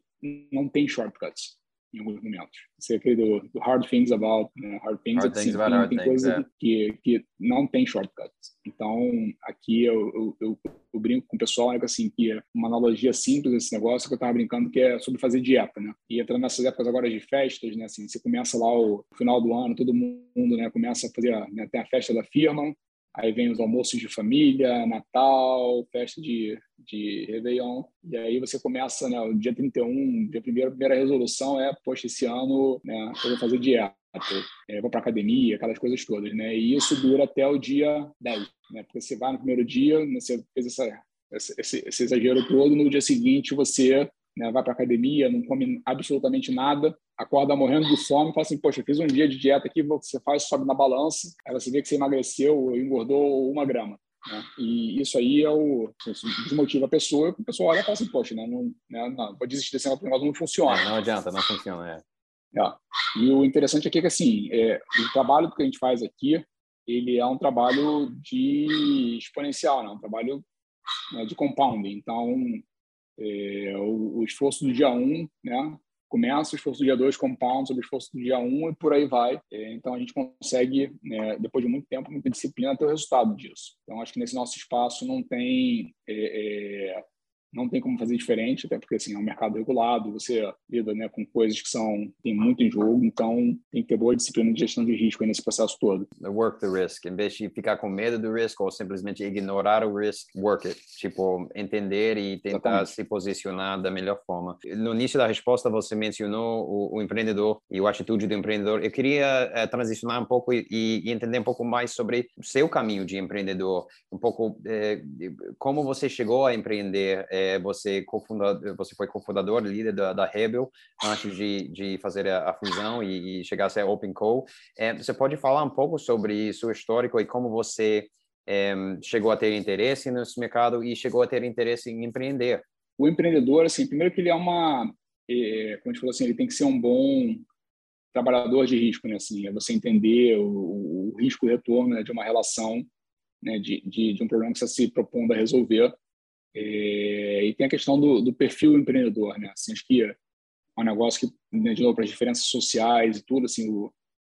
Speaker 1: não tem shortcuts em alguns momentos. Você aquele do, do hard things about né? hard things, hard assim, things tem, tem coisa é. que, que não tem shortcuts. Então, aqui eu, eu, eu, eu brinco com o pessoal, né, assim, que é uma analogia simples desse negócio que eu estava brincando, que é sobre fazer dieta, né? E entrando nessas épocas agora de festas, né, assim, você começa lá o final do ano, todo mundo, né, começa a fazer, né, tem a festa da firma, Aí vem os almoços de família, Natal, festa de, de Réveillon. E aí você começa, né, o dia 31, dia primeiro, a primeira resolução é, poxa, esse ano né, eu vou fazer dieta, é, vou para academia, aquelas coisas todas, né? E isso dura até o dia 10, né? Porque você vai no primeiro dia, né, você fez essa, esse, esse exagero todo, no dia seguinte você né, vai para academia, não come absolutamente nada, acorda morrendo de fome e fala assim, poxa, fiz um dia de dieta aqui, você faz, sobe na balança, aí você vê que você emagreceu ou engordou uma grama. Né? E isso aí é o isso desmotiva a pessoa, e a pessoa olha e fala assim, poxa, né, não, né, não, vou desistir desse negócio, não funciona.
Speaker 2: É, não adianta, não funciona, é.
Speaker 1: É. E o interessante aqui é que, assim, é, o trabalho que a gente faz aqui, ele é um trabalho de exponencial, né? um trabalho né, de compounding. Então, é, o, o, esforço do dia 1 um, né, começa, o esforço do dia 2 compound sobre o esforço do dia 1 um, e por aí vai. É, então, a gente consegue, né, depois de muito tempo, muita disciplina, ter o resultado disso. Então, acho que nesse nosso espaço não tem é, é não tem como fazer diferente, até porque assim, é um mercado regulado, você lida né, com coisas que são tem muito em jogo, então tem que ter boa disciplina de gestão de risco nesse processo todo.
Speaker 2: Work the risk, em vez de ficar com medo do risco ou simplesmente ignorar o risk, work it, tipo entender e tentar Exatamente. se posicionar da melhor forma. No início da resposta você mencionou o, o empreendedor e a atitude do empreendedor. Eu queria é, transicionar um pouco e, e, entender um pouco mais sobre o seu caminho de empreendedor, um pouco é, como você chegou a empreender. É, é, você, você foi cofundador, líder da, da Rebel, antes de, de fazer a, a fusão e, e, chegar a ser OpenCo. É, você pode falar um pouco sobre seu histórico e como você é, chegou a ter interesse nesse mercado e chegou a ter interesse em empreender?
Speaker 1: O empreendedor, assim, primeiro que ele é uma, é, como a gente falou assim, ele tem que ser um bom trabalhador de risco, né? Assim, é você entender o, o risco retorno né, de uma relação, né, de, de, de, um problema que você se propondo a resolver. É, e tem a questão do, do, perfil empreendedor, né? Assim, acho que é um negócio que, né, de novo, para as diferenças sociais e tudo, assim, o,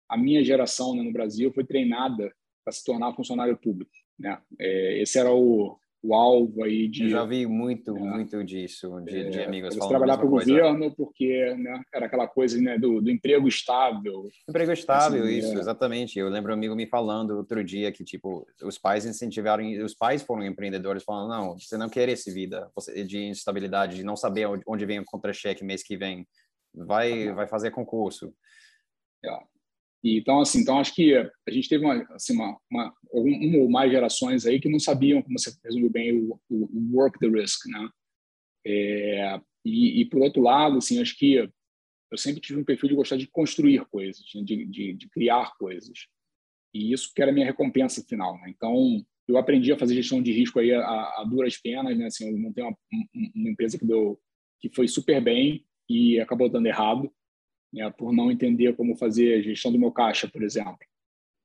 Speaker 1: a minha geração né, no Brasil foi treinada para se tornar funcionário público, né? É, esse era o, o alvo aí de.
Speaker 2: Eu já vi muito, é, muito disso, de, é, de amigos falando.
Speaker 1: trabalhar para o governo, porque né, era aquela coisa né, do, do emprego estável.
Speaker 2: Emprego estável, assim, isso, é. exatamente. Eu lembro um amigo me falando outro dia que, tipo, os pais incentivaram, os pais foram empreendedores, falando: não, você não quer essa vida de instabilidade, de não saber onde vem o contra-cheque mês que vem. Vai, vai fazer concurso.
Speaker 1: É. Então, assim, então acho que a gente teve uma, assim, uma, uma, uma ou mais gerações aí que não sabiam como você resumiu bem o, o work the risk, né? É, e, e, por outro lado, assim, acho que eu sempre tive um perfil de gostar de construir coisas, né? de, de, de, criar coisas. E isso que era a minha recompensa final. Né? Então, eu aprendi a fazer gestão de risco aí a, a duras penas, né? Assim, eu montei uma, uma empresa que deu que foi super bem e acabou dando errado né, por não entender como fazer a gestão do meu caixa, por exemplo.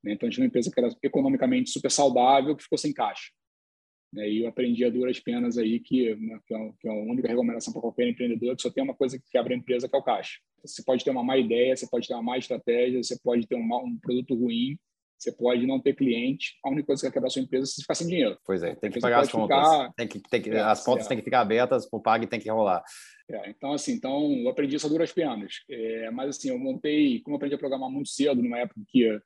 Speaker 1: Né, então, a gente tinha uma empresa que era economicamente super saudável, que ficou sem caixa. Né, e eu aprendi a duras penas aí que, né, é, que é a única recomendação para qualquer empreendedor, que só tem uma coisa que quebra a empresa, que é o caixa. Você pode ter uma má ideia, você pode ter uma má estratégia, você pode ter um, um produto ruim, você pode não ter cliente, a única coisa que vai quebrar a sua empresa é se ficar sem dinheiro.
Speaker 2: Pois é, tem que pagar as contas. Ficar... Tem que, tem que, é, as contas é. têm que ficar abertas, o PAG tem que rolar.
Speaker 1: É, então, assim, então, eu aprendi isso a duras penas. É, mas, assim, eu montei, como eu aprendi a programar muito cedo, numa época que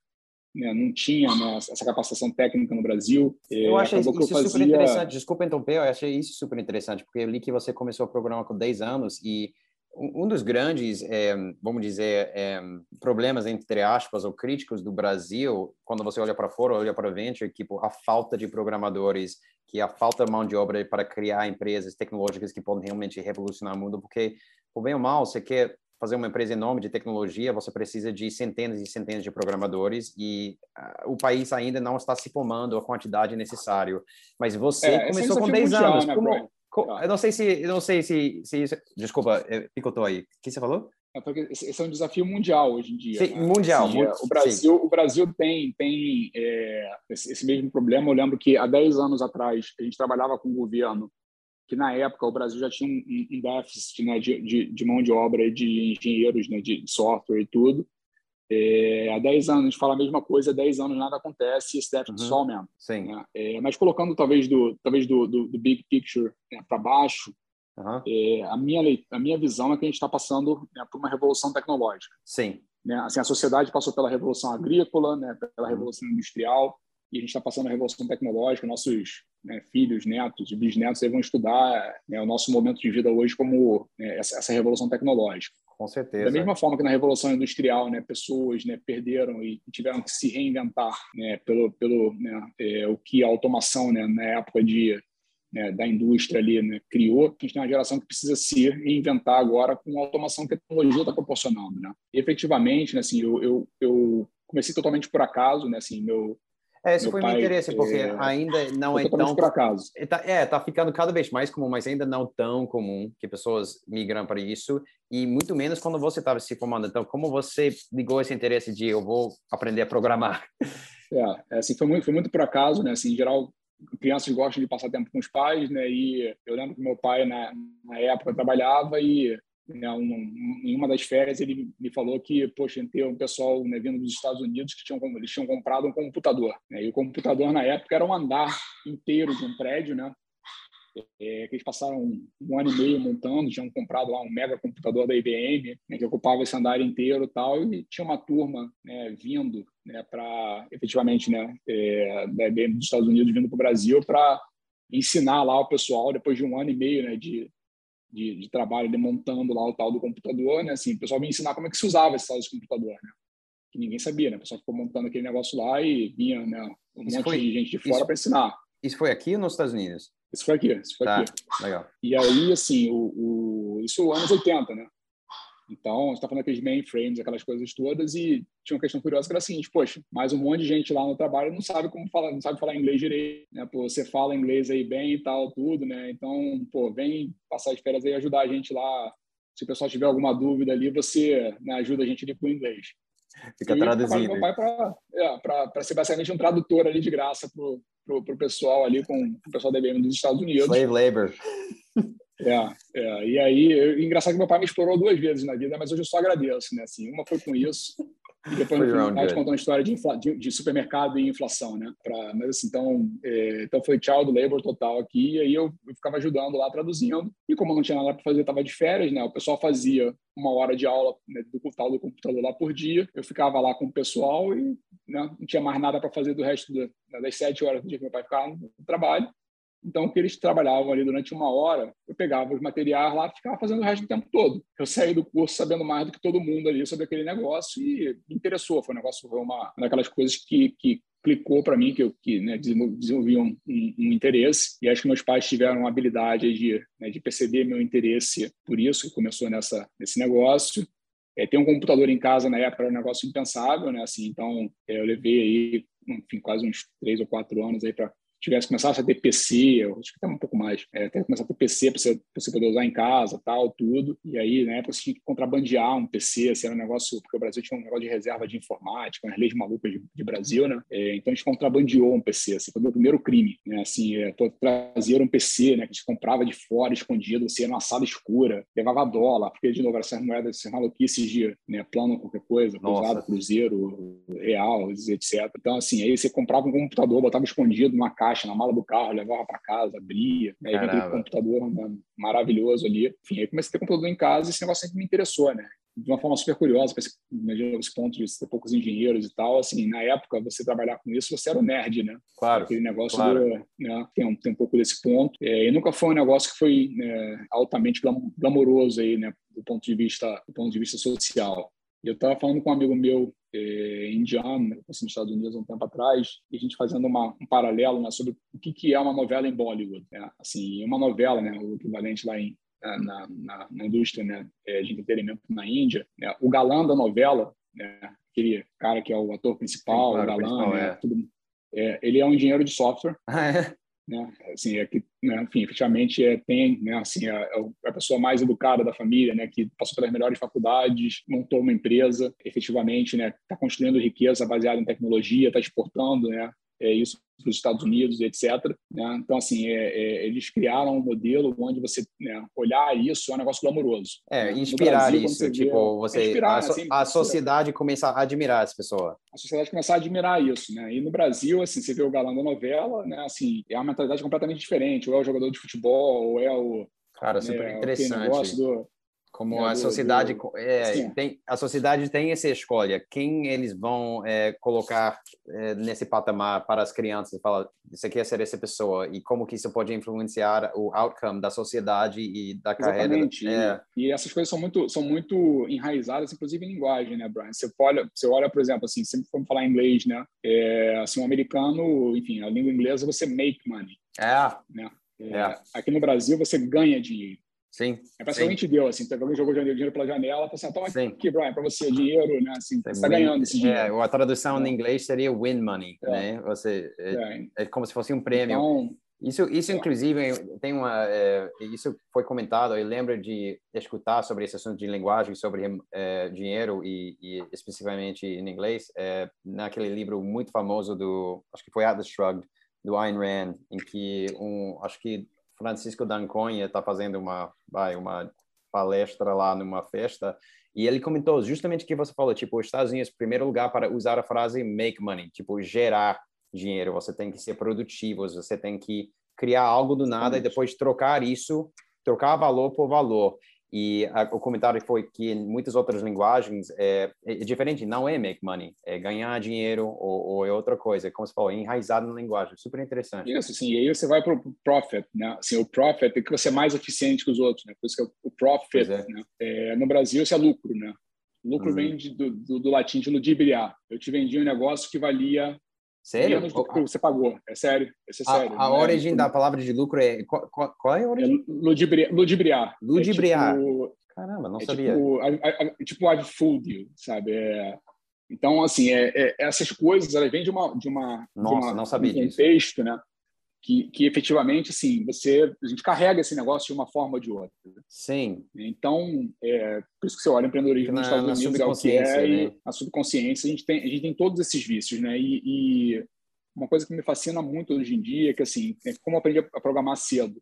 Speaker 1: né, não tinha né, essa capacitação técnica no Brasil.
Speaker 2: É, eu achei isso, isso fazia... super interessante. Desculpa interromper, eu achei isso super interessante, porque eu li que você começou a programar com 10 anos e um dos grandes, é, vamos dizer, é, problemas, entre aspas, ou críticos do Brasil, quando você olha para fora, olha para venture, tipo, a falta de programadores, que a falta de mão de obra para criar empresas tecnológicas que podem realmente revolucionar o mundo, porque, por bem ou mal, você quer fazer uma empresa enorme de tecnologia, você precisa de centenas e centenas de programadores e uh, o país ainda não está se formando a quantidade necessária. Mas você é, começou com 10 anos. Como. Eu não sei se, eu não sei se, se isso... Desculpa, picotou aí. O que você falou?
Speaker 1: É porque esse é um desafio mundial hoje em dia.
Speaker 2: Sim, né? mundial. Assim,
Speaker 1: o Brasil, o Brasil tem, tem é, esse, mesmo problema. Eu lembro que há 10 anos atrás a gente trabalhava com o governo que na época o Brasil já tinha um, um déficit né, de, de, de, mão de obra de engenheiros, né, de software e tudo. É, há 10 anos a gente fala a mesma coisa, há 10 anos nada acontece esse déficit uhum. só aumenta.
Speaker 2: Sim.
Speaker 1: Né? É, mas colocando talvez do, talvez do, do, do big picture né, para baixo, uhum. é, a, minha, a minha visão é que a gente está passando né, por uma revolução tecnológica.
Speaker 2: Sim.
Speaker 1: Né? Assim, a sociedade passou pela revolução agrícola, né, pela uhum. revolução industrial, e a gente está passando a revolução tecnológica. Nossos né, filhos, netos e bisnetos vão estudar o nosso momento de vida hoje como essa, essa revolução tecnológica.
Speaker 2: Com certeza.
Speaker 1: Da mesma forma que na Revolução Industrial, né, pessoas né, perderam e tiveram que se reinventar né, pelo, pelo né, é, o que a automação né, na época de né, da indústria ali né, criou, a gente tem uma geração que precisa se reinventar agora com a automação que a tecnologia está proporcionando. Né? E, efetivamente, né, assim, eu, eu, eu comecei totalmente por acaso, né, assim, meu
Speaker 2: esse meu foi pai, meu interesse, porque é, ainda não é tão.
Speaker 1: Por acaso.
Speaker 2: É, tá, é, tá ficando cada vez mais comum, mas ainda não tão comum que pessoas migram para isso, e muito menos quando você estava se formando. Então, como você ligou esse interesse de eu vou aprender a programar?
Speaker 1: É, é assim, foi muito, foi muito por acaso, né? Assim, em geral, crianças gostam de passar tempo com os pais, né? E eu lembro que meu pai na, na época trabalhava e né, um, em uma das férias ele me falou que poxa tem um pessoal né, vindo dos Estados Unidos que tinham eles tinham comprado um computador né? e o computador na época era um andar inteiro de um prédio né é, que eles passaram um, um, ano e meio montando, tinham comprado lá um mega computador da IBM, né, que ocupava esse andar inteiro tal, e tinha uma turma né, vindo né, para, efetivamente, né, é, da IBM dos Estados Unidos vindo para o Brasil para ensinar lá o pessoal, depois de um ano e meio né, de, de, de trabalho, montando lá o tal do computador, né, assim, o pessoal vinha ensinar como é que se usava esse tal de computador, né, que ninguém sabia, né, o pessoal ficou montando aquele negócio lá e vinha né, um isso monte foi, de gente de fora para ensinar.
Speaker 2: Isso foi aqui ou nos Estados Unidos?
Speaker 1: Isso foi aqui, isso foi
Speaker 2: tá,
Speaker 1: aqui.
Speaker 2: Legal.
Speaker 1: E aí, assim, o, o, isso anos 80, né? Então, a gente está falando aqueles mainframes, aquelas coisas todas, e tinha uma questão curiosa que era a seguinte, poxa, mais um monte de gente lá no trabalho não sabe como falar, não sabe falar inglês direito, né? Pô, você fala inglês aí bem e tal, tudo, né? Então, pô, vem passar as férias aí ajudar a gente lá. Se o pessoal tiver alguma dúvida ali, você né, ajuda a gente ali com o inglês.
Speaker 2: Fica e traduzindo.
Speaker 1: meu pai para é, ser basicamente um tradutor ali de graça pro, pro, pro pessoal ali, com o pessoal da IBM dos Estados Unidos.
Speaker 2: Slave labor.
Speaker 1: É, é, e aí, eu, engraçado que meu pai me explorou duas vezes na vida, mas hoje eu só agradeço, né? Assim, uma foi com isso, e depois no final contou uma história de, de, de, supermercado e inflação, né? Pra, mas assim, então, é, então foi child labor total aqui, e aí eu, eu ficava ajudando lá, traduzindo, e como não tinha nada para fazer, estava de férias, né? O pessoal fazia uma hora de aula né, do tal do computador lá por dia, eu ficava lá com o pessoal e né, não tinha mais nada para fazer do resto do, das sete horas do dia que meu pai ficava no trabalho, então, o que eles trabalhavam ali durante uma hora, eu pegava os materiais lá e ficava fazendo o resto do tempo todo. Eu saí do curso sabendo mais do que todo mundo ali sobre aquele negócio e me interessou. Foi um negócio, foi uma, uma daquelas coisas que, que clicou para mim, que eu que, né, desenvolvi um, um, um, interesse. E acho que meus pais tiveram a habilidade de, né, de perceber meu interesse por isso, que começou nessa, nesse negócio. É, ter um computador em casa na época era um negócio impensável, né? Assim, então, é, eu levei aí, enfim, quase uns três ou quatro anos aí para tivesse começado a ter PC, acho que até um pouco mais, é, até começar a ter PC para você, você, poder usar em casa, tal, tudo. E aí, na época, você tinha que contrabandear um PC, assim, era um negócio, porque o Brasil tinha um negócio de reserva de informática, umas leis malucas de, de Brasil, né? É, então a gente contrabandeou um PC, assim, foi o meu primeiro crime, né? Assim, é, trazer um PC, né, que a gente comprava de fora, escondido, você ia numa sala escura, levava dólar, porque, de novo, essas moedas, essas maluquices de né, plano, qualquer coisa, cruzado, cruzeiro, real, etc. Então, assim, aí você comprava um computador, botava escondido numa caixa, caixa na mala do carro, levava para casa, abria, né? aí computador né, maravilhoso ali. Enfim, aí comecei a ter computador em casa e esse negócio sempre me interessou, né? De uma forma super curiosa, imagina os pontos de ter poucos engenheiros e tal, assim, na época, você trabalhar com isso, você era o nerd, né?
Speaker 2: Claro.
Speaker 1: Aquele negócio
Speaker 2: claro.
Speaker 1: Do, né? tem, um, tem um pouco desse ponto. É, e nunca foi um negócio que foi né, altamente glamouroso aí, né? Do ponto de vista, do ponto de vista social. Eu estava falando com um amigo meu é, indiano, assim, nos Estados Unidos, um tempo atrás, e a gente fazendo uma, um paralelo né, sobre o que, que é uma novela em Bollywood. Né? Assim, uma novela, né, o equivalente lá em, na, na, na indústria né, é, de entretenimento na Índia, né, o galã da novela, né, aquele cara que é o ator principal, Sim, claro, o galã, principal, né, é. Tudo, é, ele é um engenheiro de software.
Speaker 2: Ah, é?
Speaker 1: né? Assim, é que, né, enfim, efetivamente é, tem, né, assim, a, é, é a pessoa mais educada da família, né, que passou pelas melhores faculdades, montou uma empresa, efetivamente, né, está construindo riqueza baseada em tecnologia, está exportando, né, é, isso para os Estados Unidos, etc. Né? Então, assim, é, é, eles criaram um modelo onde você né, olhar isso é um negócio glamouroso.
Speaker 2: É, né? inspirar Brasil, isso, você tipo, você, inspirar, a, assim, a sociedade começa a admirar essa pessoa.
Speaker 1: A sociedade começar a admirar isso, né? E no Brasil, assim, você vê o galã da novela, né? Assim, é uma mentalidade completamente diferente. Ou é o jogador de futebol, ou é o...
Speaker 2: Cara, super
Speaker 1: é,
Speaker 2: interessante.
Speaker 1: Do,
Speaker 2: como é, a sociedade é, tem a sociedade tem essa escolha quem eles vão é, colocar é, nesse patamar para as crianças e falar você quer ser essa pessoa e como que isso pode influenciar o outcome da sociedade e da carreira
Speaker 1: Exatamente. É. E, e, essas coisas são muito são muito enraizadas inclusive em linguagem né Brian você olha você olha por exemplo assim sempre vamos falar inglês né é, assim um americano enfim a língua inglesa você make money
Speaker 2: é
Speaker 1: né É, é. Aqui no Brasil você ganha dinheiro.
Speaker 2: Sim.
Speaker 1: É basicamente sim. deu, assim, teve alguém jogou dinheiro pela janela, falou assim, toma sim. aqui, Brian, para você, dinheiro, né, assim, você está ganhando esse dinheiro.
Speaker 2: É, a tradução é. em inglês seria win money, é. né, você, é, é, é, como se fosse um prêmio. Então, isso, isso inclusive, tem uma, é, isso foi comentado, eu lembro de escutar sobre esse assunto de linguagem, sobre é, dinheiro e, e, especificamente em inglês, é, naquele livro muito famoso do, acho que foi Atlas Shrugged, do Ayn Rand, em que um, acho que Francisco Danconha está fazendo uma, vai, uma palestra lá numa festa e ele comentou justamente o que você falou, tipo, os Estados Unidos, primeiro lugar para usar a frase make money, tipo, gerar dinheiro, você tem que ser produtivo, você tem que criar algo do nada e depois trocar isso, trocar valor por valor. E a, o comentário foi que em muitas outras linguagens é, é, diferente, não é make money, é ganhar dinheiro ou, ou, é outra coisa, como você falou, enraizado na linguagem, super interessante.
Speaker 1: Isso, sim, e aí você vai para o profit, né? Assim, o profit é que você é mais eficiente que os outros, né? Por isso que é o profit, é. né? É, no Brasil isso é lucro, né? Lucro uhum. vem de, do, do, do, latim de ludibriar. Eu te vendi um negócio que valia
Speaker 2: Sério?
Speaker 1: Você pagou. É sério. É sério.
Speaker 2: A, a origem é, da palavra de lucro é. Qual, qual é a origem?
Speaker 1: É ludibriar. Ludibriar.
Speaker 2: ludibriar. É tipo, Caramba, não
Speaker 1: é
Speaker 2: sabia.
Speaker 1: Tipo, a, tipo I've fooled you, sabe? É, então, assim, é, é, essas coisas, elas vêm de uma, de uma,
Speaker 2: Nossa,
Speaker 1: de uma,
Speaker 2: não sabia
Speaker 1: um contexto, disso. né? Que, que efetivamente, assim, você, a gente carrega esse negócio de uma forma ou de outra.
Speaker 2: Sim.
Speaker 1: Então, é, por isso que você olha empreendedorismo nos Estados Unidos, é o que é, né? a subconsciência, a gente tem, a gente tem todos esses vícios, né? E, e, uma coisa que me fascina muito hoje em dia é que, assim, é como eu aprendi a programar cedo.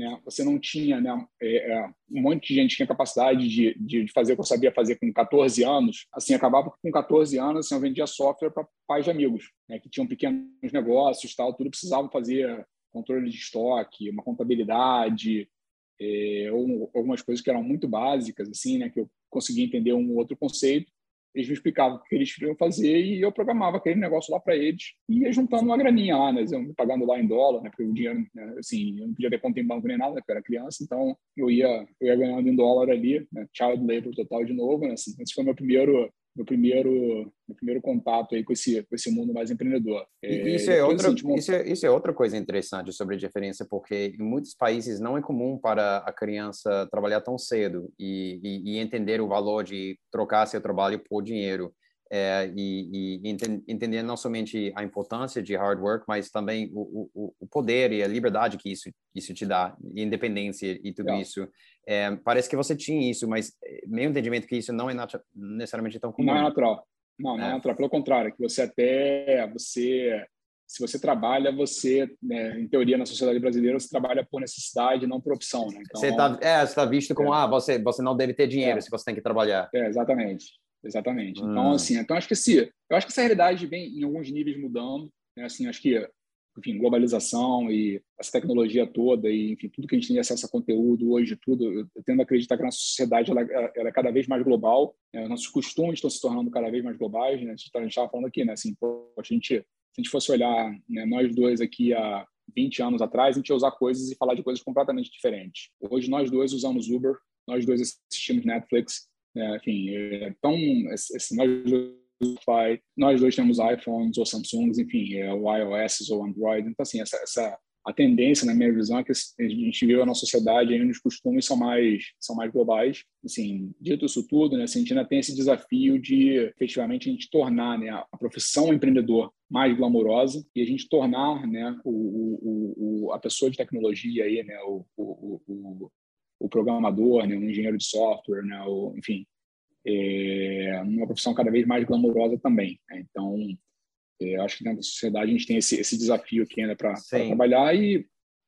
Speaker 1: Né? Você não tinha, né? É, é, um monte de gente tinha capacidade de, de, de, fazer o que eu sabia fazer com 14 anos. Assim, acabava com 14 anos, assim, eu vendia software para pais de amigos, né? que tinham pequenos negócios, tal, tudo precisavam fazer controle de estoque, uma contabilidade, é, ou algumas coisas que eram muito básicas, assim, né? Que eu conseguia entender um outro conceito eles me explicavam o que eles queriam fazer e eu programava aquele negócio lá para eles e ia juntando uma graninha lá, né? Eu me pagando lá em dólar, né? Porque o dinheiro, né? assim, eu não podia ter conta em banco nem nada, né? porque eu era criança, então eu ia, eu ia ganhando em dólar ali, né? Child labor total de novo, né? Assim, esse foi meu primeiro meu primeiro meu primeiro contato aí com esse com esse mundo mais empreendedor.
Speaker 2: É, isso é outra assim, isso, é, isso é outra coisa interessante sobre a diferença porque em muitos países não é comum para a criança trabalhar tão cedo e, e, e entender o valor de trocar seu trabalho por dinheiro é, e, e, entender não somente a importância de hard work, mas também o, o, o poder e a liberdade que isso, isso te dá, independência e tudo isso. É, parece que você tinha isso, mas é, meu entendimento é que isso não é necessariamente tão comum.
Speaker 1: Não é natural. Não, não é, é natural. Pelo contrário, que você até você se você trabalha, você, né, em teoria, na sociedade brasileira, você trabalha por necessidade, não por opção. Né?
Speaker 2: Então, você está é, tá visto como, é. ah, você, você não deve ter dinheiro é. se você tem que trabalhar.
Speaker 1: É, exatamente. Exatamente. Hum. Então, assim, então acho que esse, eu acho que essa realidade vem em alguns níveis mudando, né? Assim, acho que, enfim, globalização e essa tecnologia toda e, enfim, tudo que a gente tem acesso a conteúdo hoje, tudo, eu tendo a acreditar que a nossa sociedade ela, ela é cada vez mais global, né? nossos costumes estão se tornando cada vez mais globais, né? A gente estava tá, falando aqui, né? Assim, pô, a gente, se a gente fosse olhar, né, nós dois aqui há 20 anos atrás, a gente ia usar coisas e falar de coisas completamente diferentes. Hoje nós dois usamos Uber, nós dois assistimos Netflix, é, enfim, então, esse, nós, dois, nós dois temos iPhones ou Samsungs, enfim, é, o iOS ou Android. Então, assim, essa, essa a tendência, na minha visão, é que a gente vive na sociedade onde os costumes são mais são mais globais. Assim, dito isso tudo, né, assim, a gente ainda tem esse desafio de, efetivamente, a gente tornar né, a profissão empreendedor mais glamourosa e a gente tornar né, o, o, o, a pessoa de tecnologia aí, né, o, o, o programador, né, um engenheiro de software, né, ou, enfim, é uma profissão cada vez mais glamourosa também. Né? Então, é, acho que da sociedade a gente tem esse, esse desafio aqui ainda para trabalhar e,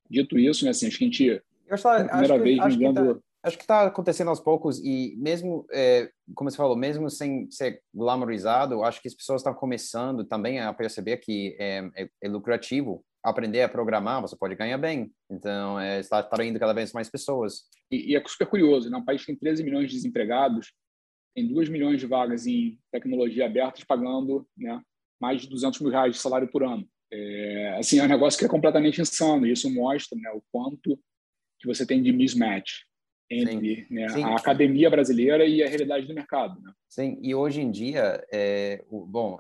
Speaker 1: dito isso, né, assim, acho que a gente,
Speaker 2: eu acho, primeira acho vez, que, acho tá, acho que está acontecendo aos poucos e mesmo, é, como você falou, mesmo sem ser glamourizado, acho que as pessoas estão começando também a perceber que é, é, é lucrativo aprender a programar, você pode ganhar bem. Então, é, está atraindo cada vez mais pessoas.
Speaker 1: E, e, é super curioso, né? Um país que tem 13 milhões de desempregados, tem 2 milhões de vagas em tecnologia abertas, pagando né, mais de 200 mil reais de salário por ano. É, assim, é um negócio que é completamente insano. E isso mostra né, o quanto que você tem de mismatch entre né, a academia brasileira e a realidade do mercado. Né?
Speaker 2: Sim, e hoje em dia, é, o, bom,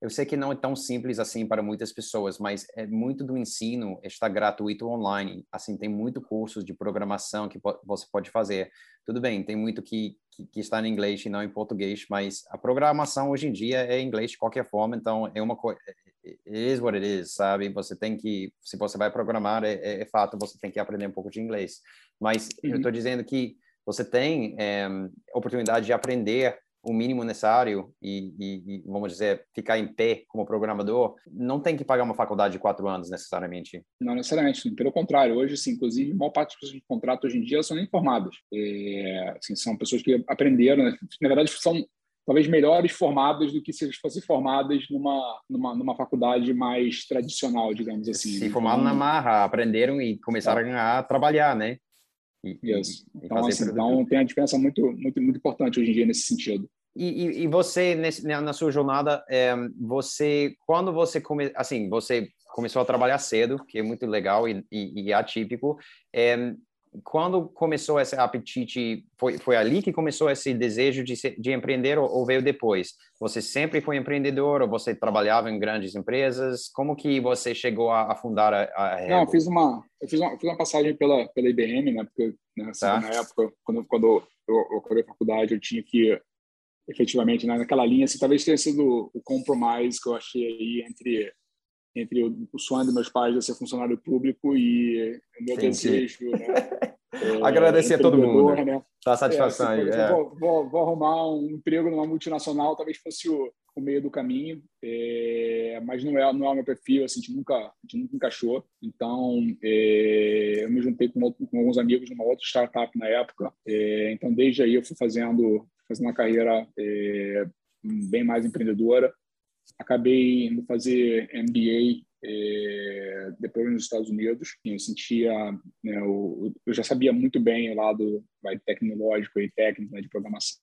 Speaker 2: eu sei que não é tão simples assim para muitas pessoas, mas é muito do ensino está gratuito online. Assim, tem muito cursos de programação que você pode fazer. Tudo bem, tem muito que, que, que, está em inglês e não em português, mas a programação hoje em dia é em inglês de qualquer forma, então é uma coisa, is what it is, sabe? Você tem que, se você vai programar, é, é, é fato, você tem que aprender um pouco de inglês. Mas uhum. eu estou dizendo que você tem é, oportunidade de aprender o mínimo necessário e, e, e, vamos dizer, ficar em pé como programador, não tem que pagar uma faculdade de quatro anos necessariamente.
Speaker 1: Não necessariamente, pelo contrário. Hoje, sim, inclusive, maior parte das pessoas de contrato hoje em dia são nem formadas. É, assim, são pessoas que aprenderam, né? na verdade, são talvez melhores formadas do que se fossem formadas numa, numa, numa faculdade mais tradicional, digamos assim.
Speaker 2: Se formaram na marra, aprenderam e começram é. a trabalhar, né?
Speaker 1: E, Isso. E, então, assim, então tem uma diferença muito, muito, muito importante hoje em dia nesse sentido.
Speaker 2: E, e, você nesse, na sua jornada, é, você quando você come, assim, você começou a trabalhar cedo, que é muito legal e, e, e atípico. É, quando começou esse apetite, foi, foi ali que começou esse desejo de, de empreender ou, ou, veio depois? Você sempre foi empreendedor ou você trabalhava em grandes empresas? Como que você chegou a, a fundar a, a
Speaker 1: Não, eu fiz uma, eu fiz uma, fiz uma passagem pela, pela IBM, né? Porque né, assim, tá. na época, quando, quando eu, eu acabei a faculdade, eu tinha que efetivamente né, naquela linha, assim, talvez tenha sido o compromise que eu achei aí entre entre o, sonho dos meus pais de ser funcionário público e o meu Entendi. desejo, né?
Speaker 2: É, Agradecer a todo mundo. Né? Tá satisfação é,
Speaker 1: aí. É. Vou, vou, vou, arrumar um emprego numa multinacional, talvez fosse o, o meio do caminho, é, mas não é, não é o meu perfil, assim, a gente nunca, a gente nunca encaixou. Então, é, eu me juntei com, outro, com, alguns amigos numa outra startup na época. É, então, desde aí eu fui fazendo, fazendo uma carreira bem mais empreendedora acabei indo fazer MBA é, depois nos Estados Unidos. Eu sentia, né, eu, eu, já sabia muito bem o lado vai, tecnológico e técnico né, de programação,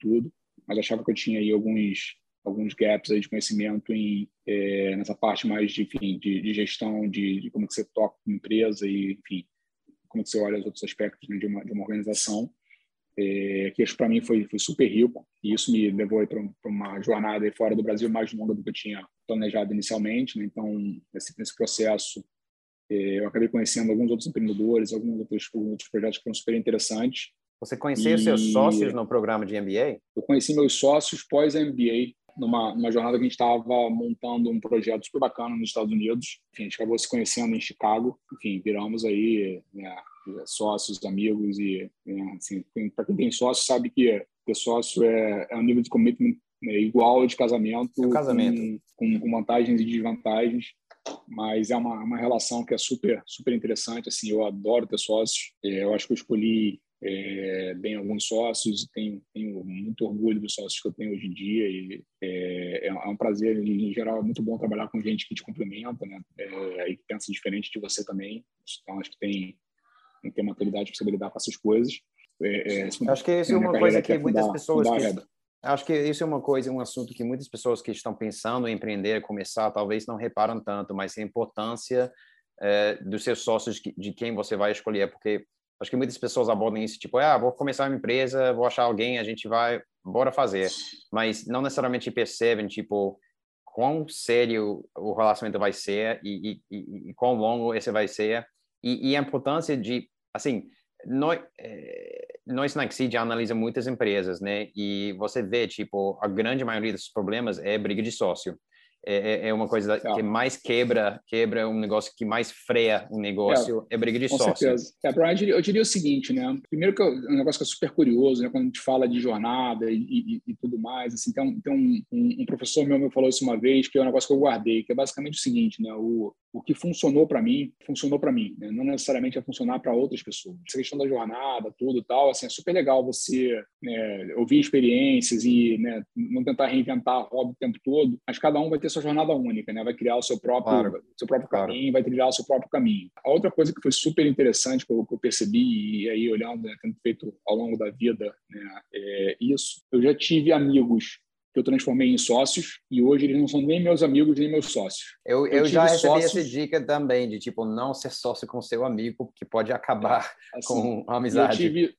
Speaker 1: tudo, mas achava que eu tinha aí alguns alguns gaps aí de conhecimento em é, nessa parte mais de, enfim, de, de gestão, de, de, como que você toca uma empresa e, enfim, como que você olha os outros aspectos né, de, uma, de uma organização é, que isso para mim foi, foi super rico e isso me levou para uma jornada fora do Brasil mais longa do que eu tinha planejado inicialmente. Né? Então, nesse, nesse processo, é, eu acabei conhecendo alguns outros empreendedores, alguns outros, outros projetos que foram super interessantes.
Speaker 2: Você conhecia e... seus sócios no programa de MBA?
Speaker 1: Eu conheci meus sócios pós-MBA, numa, numa jornada que a gente estava montando um projeto super bacana nos Estados Unidos. Enfim, a gente acabou se conhecendo em Chicago. Enfim, viramos aí né, sócios, amigos e né, assim, para quem tem sócio sabe que ter sócio é, é um nível de commitment né, igual de casamento,
Speaker 2: é casamento.
Speaker 1: Com, com, vantagens e desvantagens, mas é uma, uma relação que é super super interessante. Assim, eu adoro ter sócios. É, eu acho que eu escolhi é, bem alguns sócios e tenho, tenho, muito orgulho dos sócios que eu tenho hoje em dia e é, é, é um prazer em geral é muito bom trabalhar com gente que te complementa né é, e que pensa diferente de você também então acho que tem tem que ter maturidade para saber lidar com essas coisas.
Speaker 2: É, é, acho que isso é uma coisa que muitas fundar, pessoas fundar que, acho que isso é uma coisa, um assunto que muitas pessoas que estão pensando em empreender, começar, talvez não reparam tanto, mas a importância é, dos seus sócios de quem você vai escolher, porque acho que muitas pessoas abordam isso tipo, ah, vou começar uma empresa, vou achar alguém, a gente vai, bora fazer, mas não necessariamente percebem tipo quão sério o relacionamento vai ser e, e, e, e quão longo esse vai ser e, e a importância de assim, nós, nós na Exceed analisa muitas empresas, né? E você vê, tipo, a grande maioria dos problemas é briga de sócio. É, é, é uma coisa que mais quebra, quebra um negócio que mais freia um negócio, é, é briga de com sócio. Certeza.
Speaker 1: É, Brian, eu, diria, eu diria o seguinte, né? Primeiro que é um negócio que é super curioso, né? Quando a gente fala de jornada e, e, e tudo mais, assim, tem, um, tem um, um, um, professor meu me falou isso uma vez, que é um negócio que eu guardei, que é basicamente o seguinte, né? O, o que funcionou para mim, funcionou para mim, né? não necessariamente vai funcionar para outras pessoas. Essa questão da jornada, tudo tal, assim, é super legal você né, ouvir experiências e né, não tentar reinventar a roda o tempo todo, mas cada um vai ter sua jornada única, né? vai criar o seu próprio, claro. seu próprio caminho, claro. vai trilhar o seu próprio caminho. A outra coisa que foi super interessante que eu, que eu percebi, e aí olhando, né, tendo feito ao longo da vida né, é isso, eu já tive amigos que eu transformei em sócios e hoje eles não são nem meus amigos nem meus sócios.
Speaker 2: Eu, eu, eu já recebi sócios... essa dica também de tipo não ser sócio com seu amigo porque pode acabar assim, com a amizade.
Speaker 1: Eu, tive,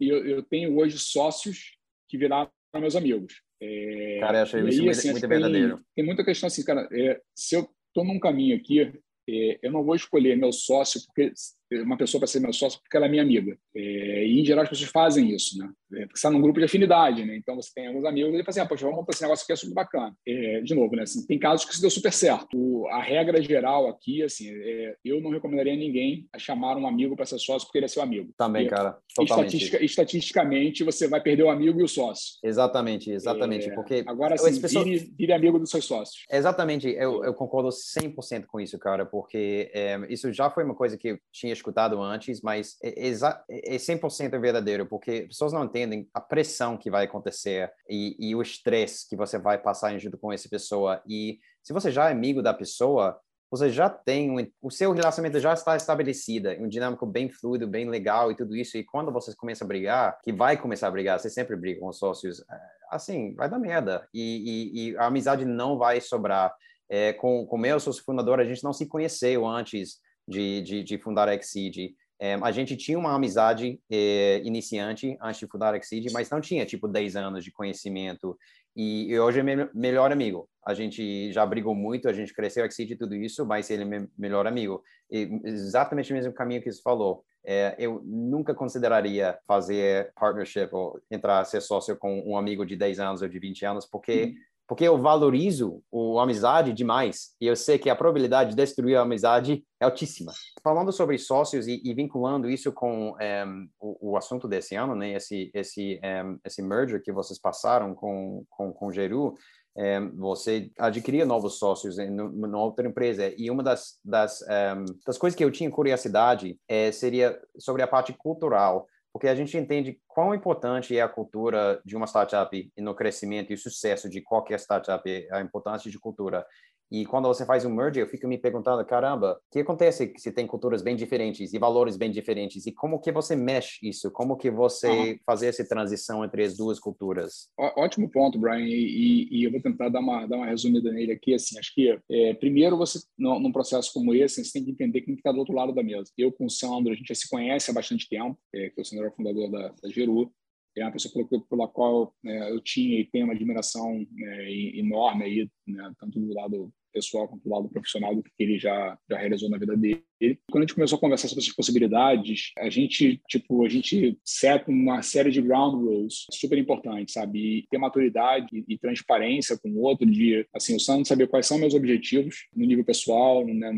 Speaker 1: eu, eu tenho hoje sócios que viraram meus amigos.
Speaker 2: É, cara, eu achei isso assim, muito, verdadeiro.
Speaker 1: Tem, tem, muita questão assim, cara, é, se eu estou num caminho aqui, é, eu não vou escolher meu sócio porque uma pessoa para ser meu sócio porque ela é minha amiga. É, e, em geral, as pessoas fazem isso, né? É, porque você está num grupo de afinidade, né? Então, você tem alguns amigos e fala assim, ah, poxa, vamos montar esse negócio aqui, é super bacana. É, de novo, né? Assim, tem casos que isso deu super certo. A regra geral aqui, assim, é, eu não recomendaria ninguém a chamar um amigo para ser sócio porque ele é seu amigo.
Speaker 2: Também,
Speaker 1: porque,
Speaker 2: cara. Totalmente.
Speaker 1: Estatistica, estatisticamente, você vai perder o amigo e o sócio.
Speaker 2: Exatamente, exatamente. É, porque
Speaker 1: agora, assim, pessoas... vire, vire, amigo dos seus sócios.
Speaker 2: Exatamente. Eu, eu concordo 100% com isso, cara, porque é, isso já foi uma coisa que tinha escutado antes, mas é, é 100% verdadeiro, porque pessoas não entendem a pressão que vai acontecer e, e o estresse que você vai passar junto com essa pessoa. E se você já é amigo da pessoa, você já tem um, o seu relacionamento já está estabelecido, um dinâmico bem fluido, bem legal e tudo isso. E quando vocês começam a brigar, que vai começar a brigar, você sempre briga com os sócios, é, assim, vai dar merda e, e, e a amizade não vai sobrar. É, com com meu sócio fundador, a gente não se conheceu antes de, de, de fundar a Exceed. É, a gente tinha uma amizade é, iniciante antes de fundar a Exceed, mas não tinha, tipo, 10 anos de conhecimento. E, hoje é meu melhor amigo. A gente já brigou muito, a gente cresceu a Exceed e tudo isso, mas ele é meu melhor amigo. E exatamente o mesmo caminho que você falou. É, eu nunca consideraria fazer partnership ou entrar, ser sócio com um amigo de 10 anos ou de 20 anos, porque... Uhum porque eu valorizo a amizade demais e eu sei que a probabilidade de destruir a amizade é altíssima. Falando sobre sócios e, e vinculando isso com um, eh, o, o, assunto desse ano, né, esse esse um, eh, esse merger que vocês passaram com com, com Geru, um, eh, você adquiria novos sócios em uma outra empresa e uma das das, das coisas que eu tinha curiosidade é, seria sobre a parte cultural porque a gente entende quão importante é a cultura de uma startup no crescimento e sucesso de qualquer startup, a importância de cultura. E quando você faz um merger, eu fico me perguntando, caramba, o que acontece se tem culturas bem diferentes e valores bem diferentes? E como que você mexe isso? Como que você uhum. fazer essa transição entre as duas culturas?
Speaker 1: Ó, ótimo ponto, Brian. E, e, eu vou tentar dar uma, dar uma resumida nele aqui. Assim, acho que, é, primeiro, você, num processo como esse, você tem que entender quem está do outro lado da mesa. Eu com o Sandro, a gente já se conhece há bastante tempo, é, que o Sandro é o fundador da, da Geru é uma pessoa pela, pela qual né, eu tinha e tenho uma admiração né, enorme aí, né, tanto do lado pessoal quanto do lado profissional do que ele já, já realizou na vida dele. Quando a gente começou a conversar sobre essas possibilidades, a gente, tipo, a gente seta uma série de ground rules super importantes, sabe? E ter maturidade e transparência com o outro de, assim, o Sandro saber quais são meus objetivos no nível pessoal, né,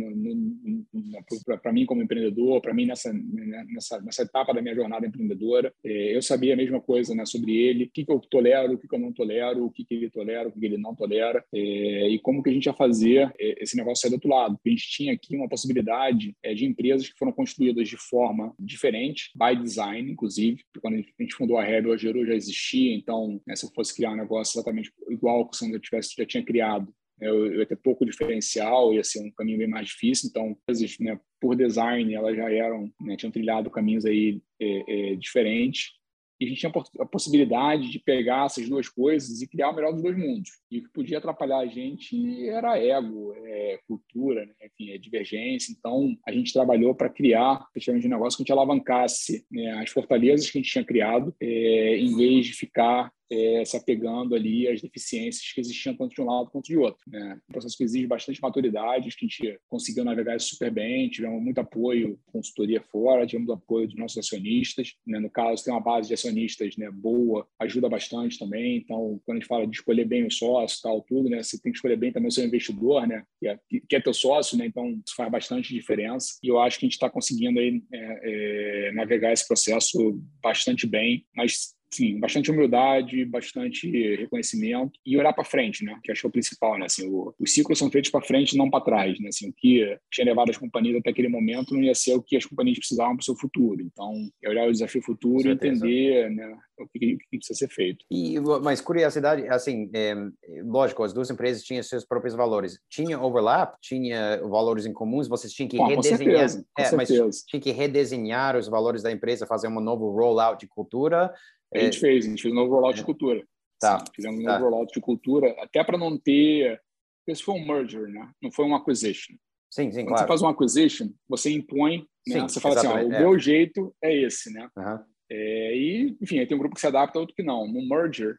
Speaker 1: para mim como empreendedor, para mim nessa, né, nessa, nessa etapa da minha jornada empreendedora. É, eu sabia a mesma coisa, né, sobre ele, o que, que eu tolero, o que, que eu não tolero, o que, que ele tolera, o que, que ele não tolera, é, e como que a gente ia fazer fazer é, esse negócio sair do outro lado. A gente tinha aqui uma possibilidade é, de empresas que foram construídas de forma diferente, by design, inclusive. Quando a gente fundou a Rebel, a Geru já existia, então né, se eu fosse criar um negócio exatamente igual que o Sandra tivesse, já tinha criado, né, eu, eu ia ter pouco diferencial, ia ser um caminho bem mais difícil. Então, né, por design, elas já eram, né, tinham trilhado caminhos aí é, é, diferentes e a gente tinha a possibilidade de pegar essas duas coisas e criar o melhor dos dois mundos. E o que podia atrapalhar a gente era ego, é, cultura, né? enfim, é divergência. Então, a gente trabalhou para criar fechamento de negócio que a gente alavancasse né, as fortalezas que a gente tinha criado, é, em vez de ficar é, se apegando ali às deficiências que existiam tanto de um lado quanto de outro. Né? Um processo que exige bastante maturidade, que a gente conseguiu navegar isso super bem, tivemos muito apoio, consultoria fora, tivemos apoio dos nossos acionistas. Né? No caso, tem uma base de acionistas né, boa, ajuda bastante também. Então, quando a gente fala de escolher bem o sócio, tal, tudo, né? você tem que escolher bem também o seu investidor, né? que, é, que é teu sócio, né? então isso faz bastante diferença. E eu acho que a gente está conseguindo aí, é, é, navegar esse processo bastante bem, mas sim, bastante humildade, bastante reconhecimento e olhar para frente, né? Que acho que é o principal, né? Assim, o, os ciclos são feitos para frente, não para trás, né? Assim, o que tinha levado as companhias até aquele momento não ia ser o que as companhias precisavam para o seu futuro. Então, é olhar o desafio futuro e entender, né? O que, o que, precisa ser feito.
Speaker 2: E, mas curiosidade, assim, é, lógico, as duas empresas tinham seus próprios valores. Tinha overlap? Tinha valores em comuns? Vocês tinham que redesenhar? Com certeza, com é, certeza. mas tinha que redesenhar os valores da empresa, fazer um novo rollout de cultura
Speaker 1: a gente é. fez, a gente fez um novo rollout de é. cultura.
Speaker 2: Tá.
Speaker 1: fizemos um
Speaker 2: tá.
Speaker 1: novo rollout de cultura, até para não ter. Esse foi um merger, né? Não foi um acquisition.
Speaker 2: Sim, sim,
Speaker 1: Quando
Speaker 2: claro.
Speaker 1: você faz um acquisition, você impõe, né? Sim, você fala assim, ó, o é. meu jeito é esse, né? Uhum. É, e, enfim, aí tem um grupo que se adapta, outro que não. No merger,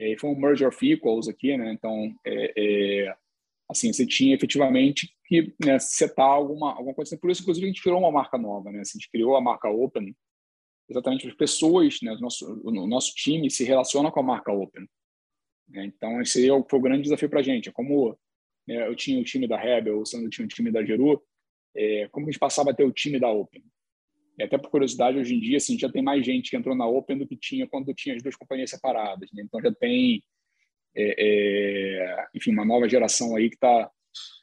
Speaker 1: É, foi um merger of equals aqui, né? Então, é, é, assim, você tinha efetivamente que né, setar alguma, alguma coisa. Por isso, inclusive, a gente criou uma marca nova, né? Assim, a gente criou a marca Open, exatamente as pessoas, né? O nosso, o nosso time se relaciona com a marca Open. Né? Então, esse foi o grande desafio para a gente. É como né, eu tinha o time da Rebel, o Sandro tinha o time da Geru, é, como a gente passava a ter o time da Open. E até por curiosidade, hoje em dia, assim, já tem mais gente que entrou na Open do que tinha quando tinha as duas companhias separadas. Né? Então já tem, é, é, enfim, uma nova geração aí que tá,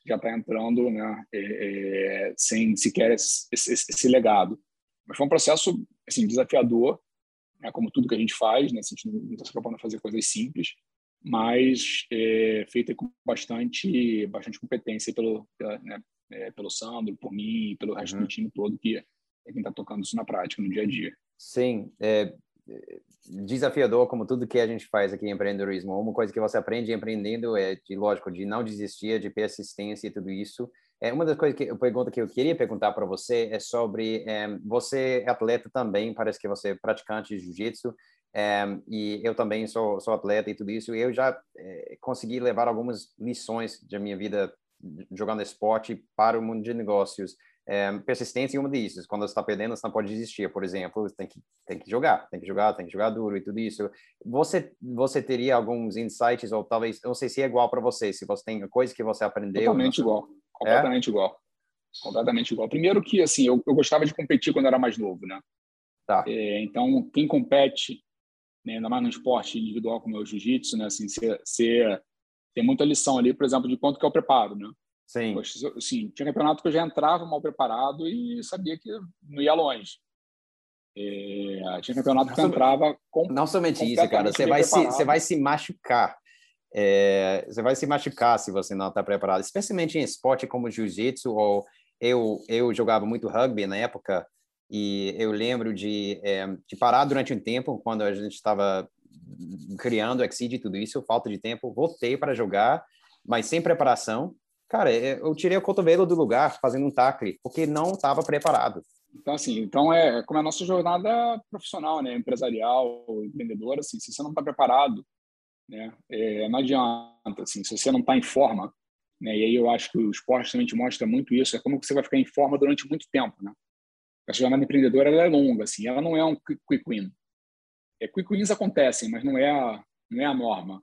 Speaker 1: já está entrando né? É, é, sem sequer esse, esse, esse, legado. Mas foi um processo assim, desafiador, né? como tudo que a gente faz, né? a gente não está se propondo a fazer coisas simples, mas é, feita com bastante, bastante competência pelo, né? pelo Sandro, por mim, pelo resto uhum. do time todo que é quem está tocando isso na prática, no dia a dia.
Speaker 2: Sim, é desafiador como tudo que a gente faz aqui em empreendedorismo. Uma coisa que você aprende empreendendo é, de lógico, de não desistir, de persistência e tudo isso. É uma das coisas que pergunta que eu queria perguntar para você é sobre é, você é atleta também, parece que você é praticante de jiu-jitsu. É, e eu também sou, sou atleta e tudo isso. Eu já é, consegui levar algumas lições da minha vida jogando esporte para o mundo de negócios é, persistência em uma disso. Quando você está perdendo, você não pode desistir, por exemplo. Você tem que, tem que jogar, tem que jogar, tem que jogar duro e tudo isso. Você, você teria alguns insights, ou talvez, não sei se é igual para você, se você tem coisa que você aprendeu.
Speaker 1: Totalmente igual, completamente é? igual. Completamente igual. Primeiro que, assim, eu, eu gostava de competir quando era mais novo, né? Tá. É, então, quem compete, né, ainda mais no esporte individual como é o jiu-jitsu, né? Assim, você tem muita lição ali, por exemplo, de quanto que é o preparo, né?
Speaker 2: Sim.
Speaker 1: Assim, tinha campeonato que eu já entrava mal preparado e sabia que não ia longe. É, tinha campeonato não que eu entrava
Speaker 2: com. Não somente isso, cara. Você vai, se, você vai se machucar. É, você vai se machucar se você não está preparado, especialmente em esporte como jiu-jitsu ou eu eu jogava muito rugby na época e eu lembro de, é, de parar durante um tempo quando a gente estava criando Exceed e tudo isso, falta de tempo, voltei para jogar, mas sem preparação Cara, é, eu tirei o cotovelo do lugar fazendo um tacle, porque não estava preparado.
Speaker 1: Então, assim, então é como é a nossa jornada profissional, né, empresarial, empreendedora, assim, se você não está preparado, né, é, não adianta, assim, se você não está em forma, né, e aí eu acho que o esporte também te mostra muito isso, é como você vai ficar em forma durante muito tempo, né. Essa jornada empreendedora, ela é longa, assim, ela não é um quick win. É, quick wins acontecem, mas não é a, não é a norma.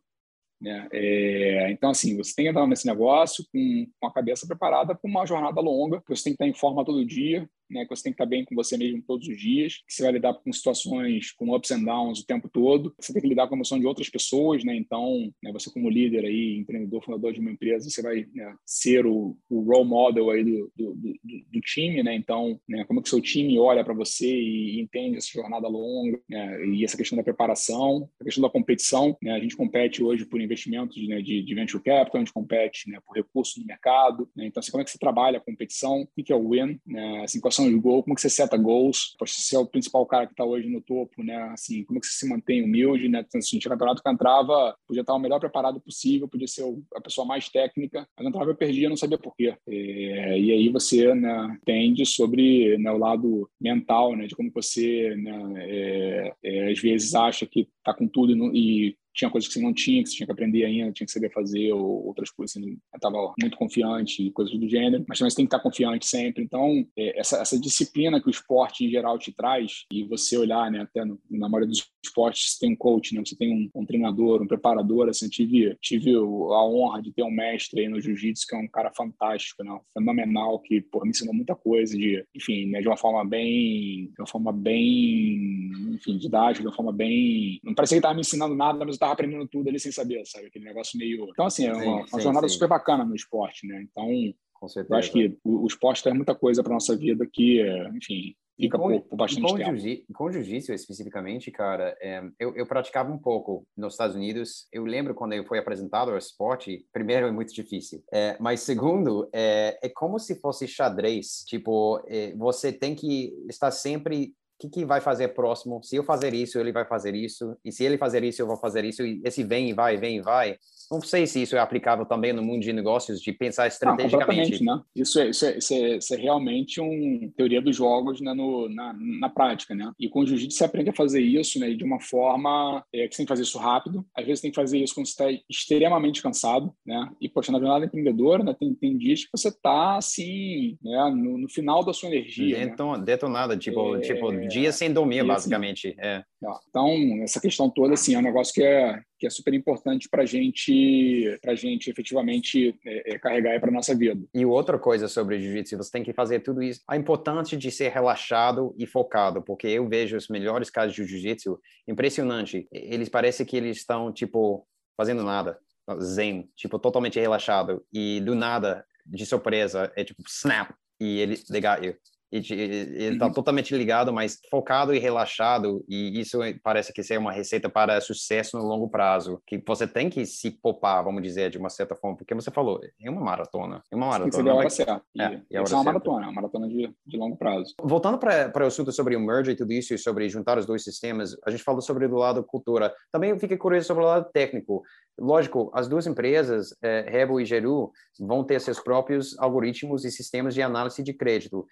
Speaker 1: Né? É, então, assim, você tem que entrar nesse negócio com, com a cabeça preparada para uma jornada longa, você tem que estar em forma todo dia, né, que você tem que estar bem com você mesmo todos os dias, que você vai lidar com situações, com ups and downs o tempo todo, você tem que lidar com a emoção de outras pessoas, né, então, né, você como líder aí, empreendedor, fundador de uma empresa, você vai né, ser o, o, role model aí do, do, do, do time, né, então, né, como é que o seu time olha para você e, entende essa jornada longa, né, e essa questão da preparação, a questão da competição, né, a gente compete hoje por investimentos né, de, de venture capital, a gente compete né, por recursos no mercado, né, então, assim, como é que você trabalha a competição, o que é o win, né, assim, quais de gol, como que você seta gols, para ser o principal cara que está hoje no topo, né? Assim, como que você se mantém humilde, né? Então, assim, tinha campeonato que entrava, podia estar o melhor preparado possível, podia ser a pessoa mais técnica, mas entrava e perdia, não sabia por quê. É, e aí você, né, entende sobre né, o lado mental, né? De como você, né, é, é, às vezes acha que está com tudo e, e tinha coisas que você não tinha, que você tinha que aprender ainda, tinha que saber fazer, ou outras coisas, você estava muito confiante, coisas do gênero, mas também você tem que estar confiante sempre. Então, é, essa, essa disciplina que o esporte em geral te traz, e você olhar, né, até no, na maioria dos esportes, você tem um coach, né, você tem um, um treinador, um preparador, assim, tive, tive a honra de ter um mestre aí no jiu-jitsu, que é um cara fantástico, né, fenomenal, que, por me ensinou muita coisa, de, enfim, né, de uma forma bem, de uma forma bem, enfim, didática, de uma forma bem, não parecia que estava me ensinando nada, mas estava aprendendo tudo ali sem saber, sabe? Aquele negócio meio. Então, assim, é uma, sim, uma jornada sim. super bacana no esporte, né? Então, eu acho que o, o esporte traz muita coisa para nossa vida que, enfim, fica com, por, por, bastante com tempo. Jiu
Speaker 2: com jiu-jitsu, especificamente, cara, é, eu, eu, praticava um pouco nos Estados Unidos. Eu lembro quando eu fui apresentado ao esporte, primeiro é muito difícil, é, mas segundo, é, é como se fosse xadrez. Tipo, é, você tem que estar sempre que, que vai fazer próximo? Se eu fazer isso, ele vai fazer isso. E se ele fazer isso, eu vou fazer isso. E esse vem e vai, vem e vai. Não sei se isso é aplicável também no mundo de negócios, de pensar estrategicamente.
Speaker 1: Não, né? Isso é, isso, é, isso, é, isso é realmente uma teoria dos jogos né, no, na, na prática, né? E com o jiu-jitsu você aprende a fazer isso né, de uma forma é, que você tem que fazer isso rápido. Às vezes tem que fazer isso quando você está extremamente cansado, né? E, poxa, na jornada empreendedora, né, tem, tem dias que você está, assim, né, no, no, final da sua energia.
Speaker 2: Deton, né? Detonada, tipo, é, tipo, dia sem dormir, basicamente. Assim, é.
Speaker 1: Então, essa questão toda, assim, é um negócio que é, que é super importante para gente, a gente efetivamente é, é, carregar para nossa vida.
Speaker 2: E outra coisa sobre jiu-jitsu, você tem que fazer tudo isso. A importância de ser relaxado e focado, porque eu vejo os melhores casos de jiu-jitsu, impressionante. Eles parecem que eles estão, tipo, fazendo nada, zen, tipo, totalmente relaxado. E do nada, de surpresa, é tipo, snap, e ele ligar eu ele está uhum. totalmente ligado, mas focado e relaxado, e isso parece que ser uma receita para sucesso no longo prazo, que você tem que se poupar, vamos dizer, de uma certa forma, porque você falou, é uma maratona, é uma maratona. Tem
Speaker 1: que a hora certa. É, é, é uma maratona, uma maratona de, de longo prazo.
Speaker 2: Voltando para o assunto sobre o merge e tudo isso, e sobre juntar os dois sistemas, a gente falou sobre do lado cultura, também fiquei curioso sobre o lado técnico, lógico, as duas empresas, é, e Geru, vão ter seus próprios algoritmos e sistemas de análise de crédito.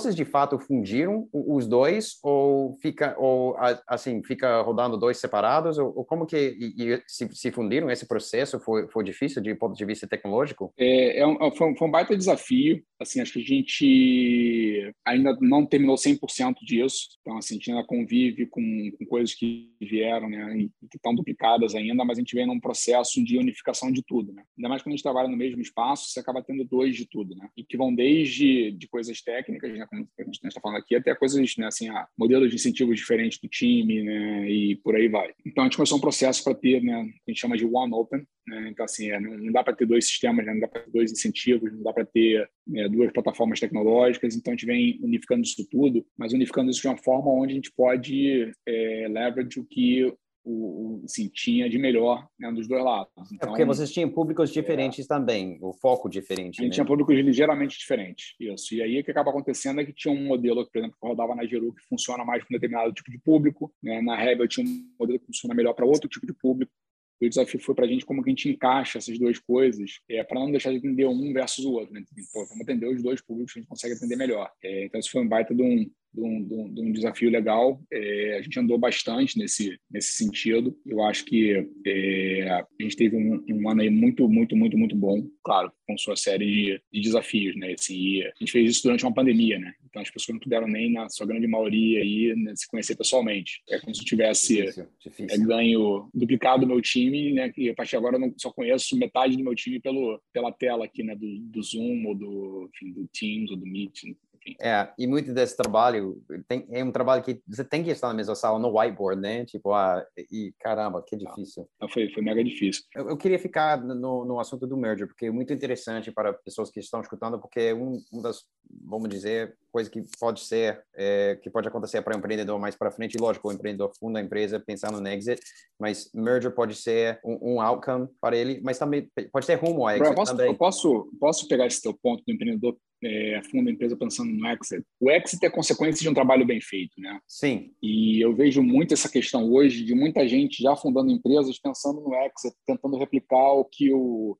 Speaker 2: Vocês de fato fundiram os dois ou fica ou assim fica rodando dois separados ou, ou como que e, e se, se, fundiram esse processo foi, foi difícil de ponto de vista tecnológico?
Speaker 1: É, é um, é, foi, um, foi um baita desafio. Assim, acho que a gente ainda não terminou 100% disso. Então, assim, a gente ainda convive com, com coisas que vieram, né, e que estão duplicadas ainda, mas a gente vem num processo de unificação de tudo, né? Ainda mais quando a gente trabalha no mesmo espaço, você acaba tendo dois de tudo, né? E que vão desde de coisas técnicas né, a gente está falando aqui, até coisas, né, assim, ah, modelos de incentivos diferentes do time, né, e por aí vai. Então, a gente começou um processo para ter, né, a gente chama de One Open, né, então, assim, é, não, não, dá para ter dois sistemas, né, não dá para ter dois incentivos, não dá para ter né, duas plataformas tecnológicas, então a gente vem unificando isso tudo, mas unificando isso de uma forma onde a gente pode é, leverage o que o, o assim, tinha de melhor né, dos dois lados.
Speaker 2: Então, é porque vocês tinham públicos diferentes é, também, o foco diferente.
Speaker 1: A gente né? tinha públicos ligeiramente diferentes, isso. E aí o que acaba acontecendo é que tinha um modelo, por exemplo, que rodava na Geru que funciona mais para um determinado tipo de público, né? na Rebel tinha um modelo que funciona melhor para outro tipo de público. E o desafio foi para a gente como que a gente encaixa essas duas coisas é, para não deixar de atender um versus o outro. Né? Pô, vamos atender os dois públicos que a gente consegue atender melhor. É, então, isso foi um baita de um, de um, de um, de um desafio legal. É, a gente andou bastante nesse, nesse sentido. Eu acho que é, a gente teve um, um, ano aí muito, muito, muito, muito bom. Claro, com sua série de, de desafios, né? Assim, a gente fez isso durante uma pandemia, né? Então as pessoas não puderam nem, na sua grande maioria, aí, né, se conhecer pessoalmente. É como se eu tivesse difícil, difícil. É, ganho duplicado do meu time, né? Que a partir de agora eu não, só conheço metade do meu time pelo, pela tela aqui, né? Do, do Zoom ou do, enfim, do Teams ou do Meet,
Speaker 2: enfim. É, e muito desse trabalho tem, é um trabalho que você tem que estar na mesma sala, no whiteboard, né? Tipo, ah, e caramba, que difícil.
Speaker 1: Não, foi, foi mega difícil.
Speaker 2: Eu, eu queria ficar no, no assunto do merger, porque é muito interessante para pessoas que estão escutando, porque é um, um das, vamos dizer, coisa que pode ser, é, que pode acontecer para o um empreendedor mais para frente. Lógico, o empreendedor funda a empresa pensando no exit, mas merger pode ser um, um outcome para ele, mas também pode ser rumo ao exit
Speaker 1: eu posso,
Speaker 2: também.
Speaker 1: Eu posso, posso pegar esse teu ponto do empreendedor é, funda a empresa pensando no exit. O exit é consequência de um trabalho bem feito, né?
Speaker 2: Sim.
Speaker 1: E eu vejo muito essa questão hoje de muita gente já fundando empresas pensando no exit, tentando replicar o que o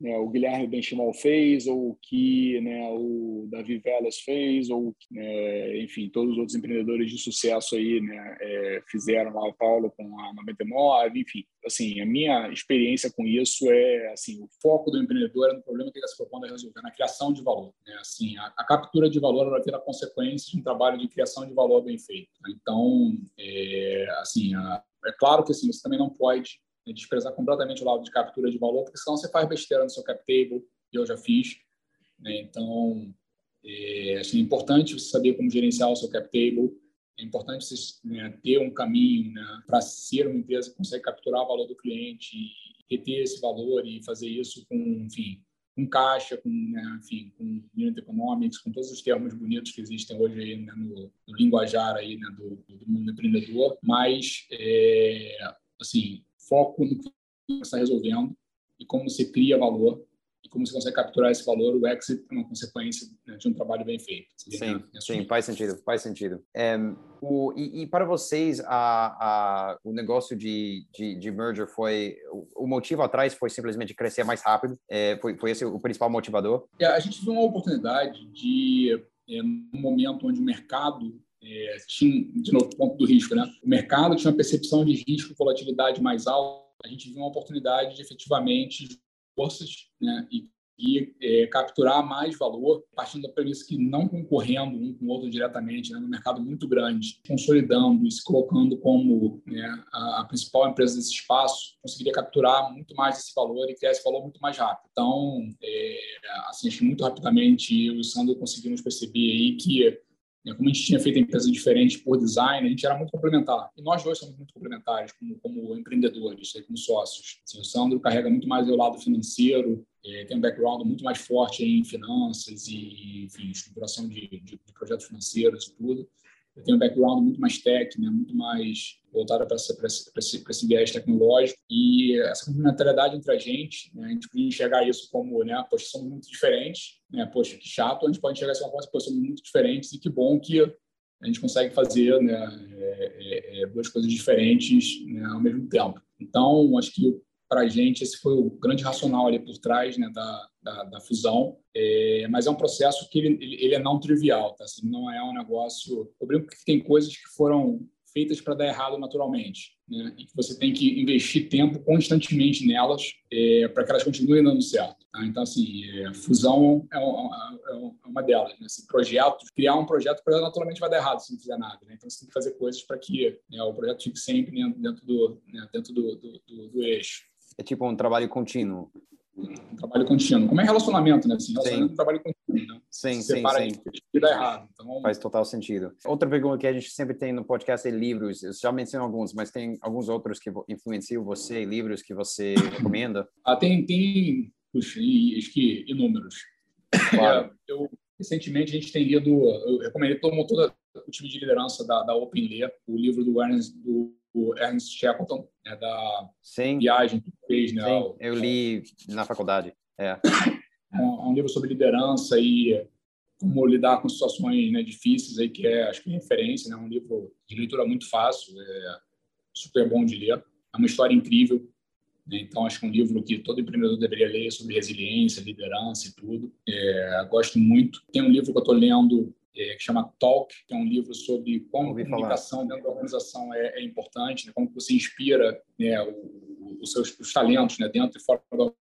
Speaker 1: né, o Guilherme Benchimol fez, ou o que né, o Davi Velas fez, ou né, enfim, todos os outros empreendedores de sucesso aí né, é, fizeram lá o Paulo com a 99, enfim. Assim, a minha experiência com isso é assim, o foco do empreendedor é no problema que ele se propondo a resolver, na criação de valor. Né? Assim, a, a, captura de valor vai ter a consequência de um trabalho de criação de valor bem feito. Então, é, assim, a, é claro que assim, você também não pode né, desprezar completamente o lado de captura de valor, porque senão você faz besteira no seu cap table, e eu já fiz. Né? Então, é, assim, é importante você saber como gerenciar o seu cap table, é importante você né, ter um caminho né, para ser uma empresa que consegue capturar o valor do cliente reter esse valor e fazer isso com, enfim, com caixa, com, né, enfim, com unit economics, com todos os termos bonitos que existem hoje aí, né, no, no, linguajar aí, né, do, do mundo empreendedor, mas é, assim foco no que você está resolvendo e como você cria valor e como você consegue capturar esse valor, o exit é uma consequência né, de um trabalho bem feito.
Speaker 2: Sim, sim, faz sentido, faz sentido. É, o, e, e, para vocês, a, a, o negócio de, de, de merger foi, o, o, motivo atrás foi simplesmente crescer mais rápido? É, foi, foi esse o principal motivador?
Speaker 1: É, a gente viu uma oportunidade de, é, no momento onde o mercado é, tinha, de novo, ponto do risco, né? O mercado tinha uma percepção de risco e volatilidade mais alta. A gente viu uma oportunidade de efetivamente forças né, e, e é, capturar mais valor, partindo da premissa que não concorrendo um com o outro diretamente, né, no mercado muito grande, consolidando e se colocando como né, a, a, principal empresa desse espaço, conseguiria capturar muito mais esse valor e criar esse valor muito mais rápido. Então, é, assim, acho que muito rapidamente eu e o Sandro conseguimos perceber aí que como a gente tinha feito empresas diferentes por design, a gente era muito complementar. E nós dois somos muito complementares como, como empreendedores, né, como sócios. Assim, o Sandro carrega muito mais o lado financeiro, é, tem um background muito mais forte em finanças e, enfim, estruturação de, de, de projetos financeiros e tudo eu tenho um background muito mais técnico, né, muito mais voltado para esse, esse, esse, viés tecnológico e essa complementariedade entre a gente, né, a gente pode enxergar isso como, né, poxa, somos muito diferentes, né, poxa, que chato, a gente pode enxergar isso como, poxa, somos muito diferentes e que bom que a gente consegue fazer né, é, é, é, duas coisas diferentes né, ao mesmo tempo. Então, acho que para a gente esse foi o grande racional ali por trás né, da, da, da fusão, é, mas é um processo que ele, ele é não trivial, tá? Assim, não é um negócio. Eu brinco que tem coisas que foram feitas para dar errado naturalmente, né? E que você tem que investir tempo constantemente nelas é, para que elas continuem dando certo. Tá? Então, assim, é, fusão é, uma, é, é uma delas. Né? Assim, criar um projeto, o projeto naturalmente vai dar errado se não fizer nada. Né? Então, você tem que fazer coisas para que né, o projeto fique sempre dentro do, né, dentro do, do, do, do eixo.
Speaker 2: É tipo um trabalho contínuo
Speaker 1: um trabalho contínuo. Como é relacionamento, né? Assim, relacionamento é um trabalho contínuo, né?
Speaker 2: Sim, Se sim,
Speaker 1: separa
Speaker 2: sim.
Speaker 1: e dá errado. Então...
Speaker 2: Faz total sentido. Outra pergunta que a gente sempre tem no podcast é livros. Eu já menciono alguns, mas tem alguns outros que influenciam você, livros que você recomenda?
Speaker 1: Ah, tem, tem, puxa, acho que inúmeros. Claro. É, eu, recentemente a gente tem lido, eu recomendei todo mundo, todo o time de liderança da, da Open Ler, o livro do Ernest, do o Ernst Shackleton, né, da Sim. viagem que fez. Né,
Speaker 2: Sim, eu li na faculdade. É.
Speaker 1: É um, é um, livro sobre liderança e como lidar com situações né, difíceis, aí, que é, acho que, referência. Né, um livro de leitura muito fácil, é super bom de ler. É uma história incrível. Né, então, acho que é um livro que todo empreendedor deveria ler sobre resiliência, liderança e tudo. É, gosto muito. Tem um livro que eu estou lendo é, que chama Talk, que é um livro sobre como a comunicação falar. dentro da organização é, é importante, né? como você inspira né, os seus os talentos né, dentro e fora da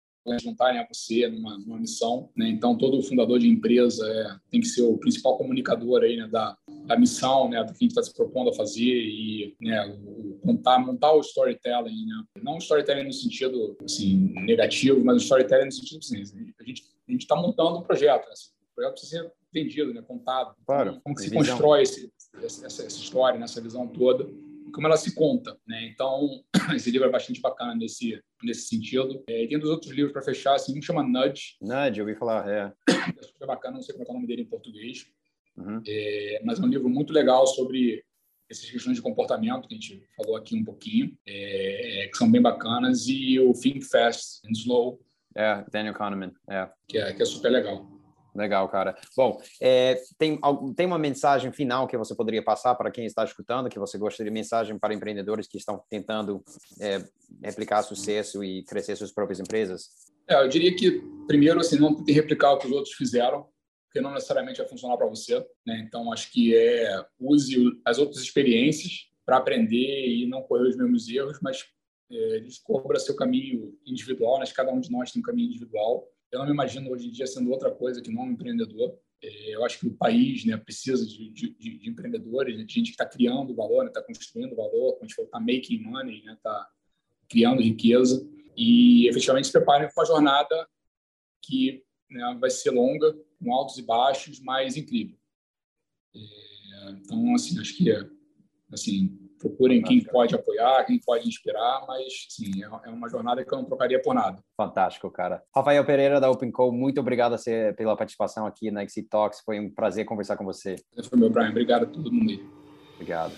Speaker 1: juntarem a você numa, numa missão. Né? Então, todo fundador de empresa é, tem que ser o principal comunicador aí, né, da, da missão, né, do que a gente está se propondo a fazer e né, o, contar, montar o storytelling. Né? Não o storytelling no sentido assim, negativo, mas o storytelling no sentido assim, a gente a está montando um projeto. Né? Assim, o projeto precisa ser vendido, né, contado.
Speaker 2: Claro.
Speaker 1: Como que se visão. constrói esse, essa, essa, história, né, essa visão toda, como ela se conta, né? Então, esse livro é bastante bacana nesse nesse sentido. É, e tem dos outros livros para fechar, assim, um chama Nudge.
Speaker 2: Nudge, eu ouvi falar, é.
Speaker 1: É super bacana, não sei como é, é o nome dele em português. Uhum. É, mas é um livro muito legal sobre essas questões de comportamento que a gente falou aqui um pouquinho, é, que são bem bacanas, e o Think Fast and Slow.
Speaker 2: É, Daniel Kahneman, é.
Speaker 1: Que é, que é super legal.
Speaker 2: Legal, cara. Bom, é, tem, tem uma mensagem final que você poderia passar para quem está escutando, que você gostaria de mensagem para empreendedores que estão tentando é, replicar sucesso e crescer suas próprias empresas?
Speaker 1: É, eu diria que, primeiro, assim, não replicar o que os outros fizeram, porque não necessariamente vai funcionar para você. Né? Então, acho que é use as outras experiências para aprender e não correr os mesmos erros, mas é, descubra seu caminho individual. Né? Cada um de nós tem um caminho individual eu não me imagino hoje em dia sendo outra coisa que não um empreendedor. É, eu acho que o país né, precisa de, de, de empreendedores, de gente que está criando valor, está né, construindo valor, como a gente falou, está making money, está né, tá criando riqueza. E efetivamente se preparem para uma jornada que né, vai ser longa, com altos e baixos, mas incrível. É, então, assim, acho que assim, procurem quem pode apoiar, quem pode inspirar, mas sim, é, é uma jornada que eu não trocaria por nada.
Speaker 2: Fantástico, cara. Rafael Pereira da OpenCo, muito obrigado pela participação aqui na Exit Talks, foi um prazer conversar com você.
Speaker 1: Foi meu, Brian, obrigado a todo mundo aí.
Speaker 2: Obrigado.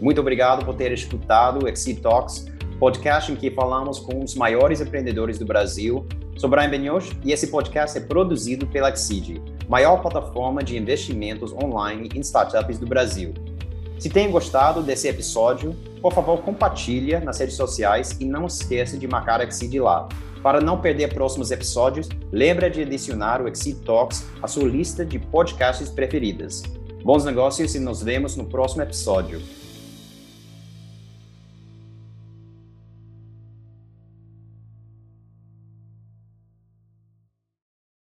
Speaker 2: Muito obrigado por ter escutado o Exit Talks, podcast em que falamos com os maiores empreendedores do Brasil Sou Brian Benioch e esse podcast é produzido pela Exceed, maior plataforma de investimentos online em startups do Brasil. Se tem gostado desse episódio, por favor compartilha nas redes sociais e não esqueça de marcar a Exceed lá. Para não perder próximos episódios, lembra de adicionar o Exceed Talks à sua lista de podcasts preferidas. Bons negócios e nos vemos no próximo episódio.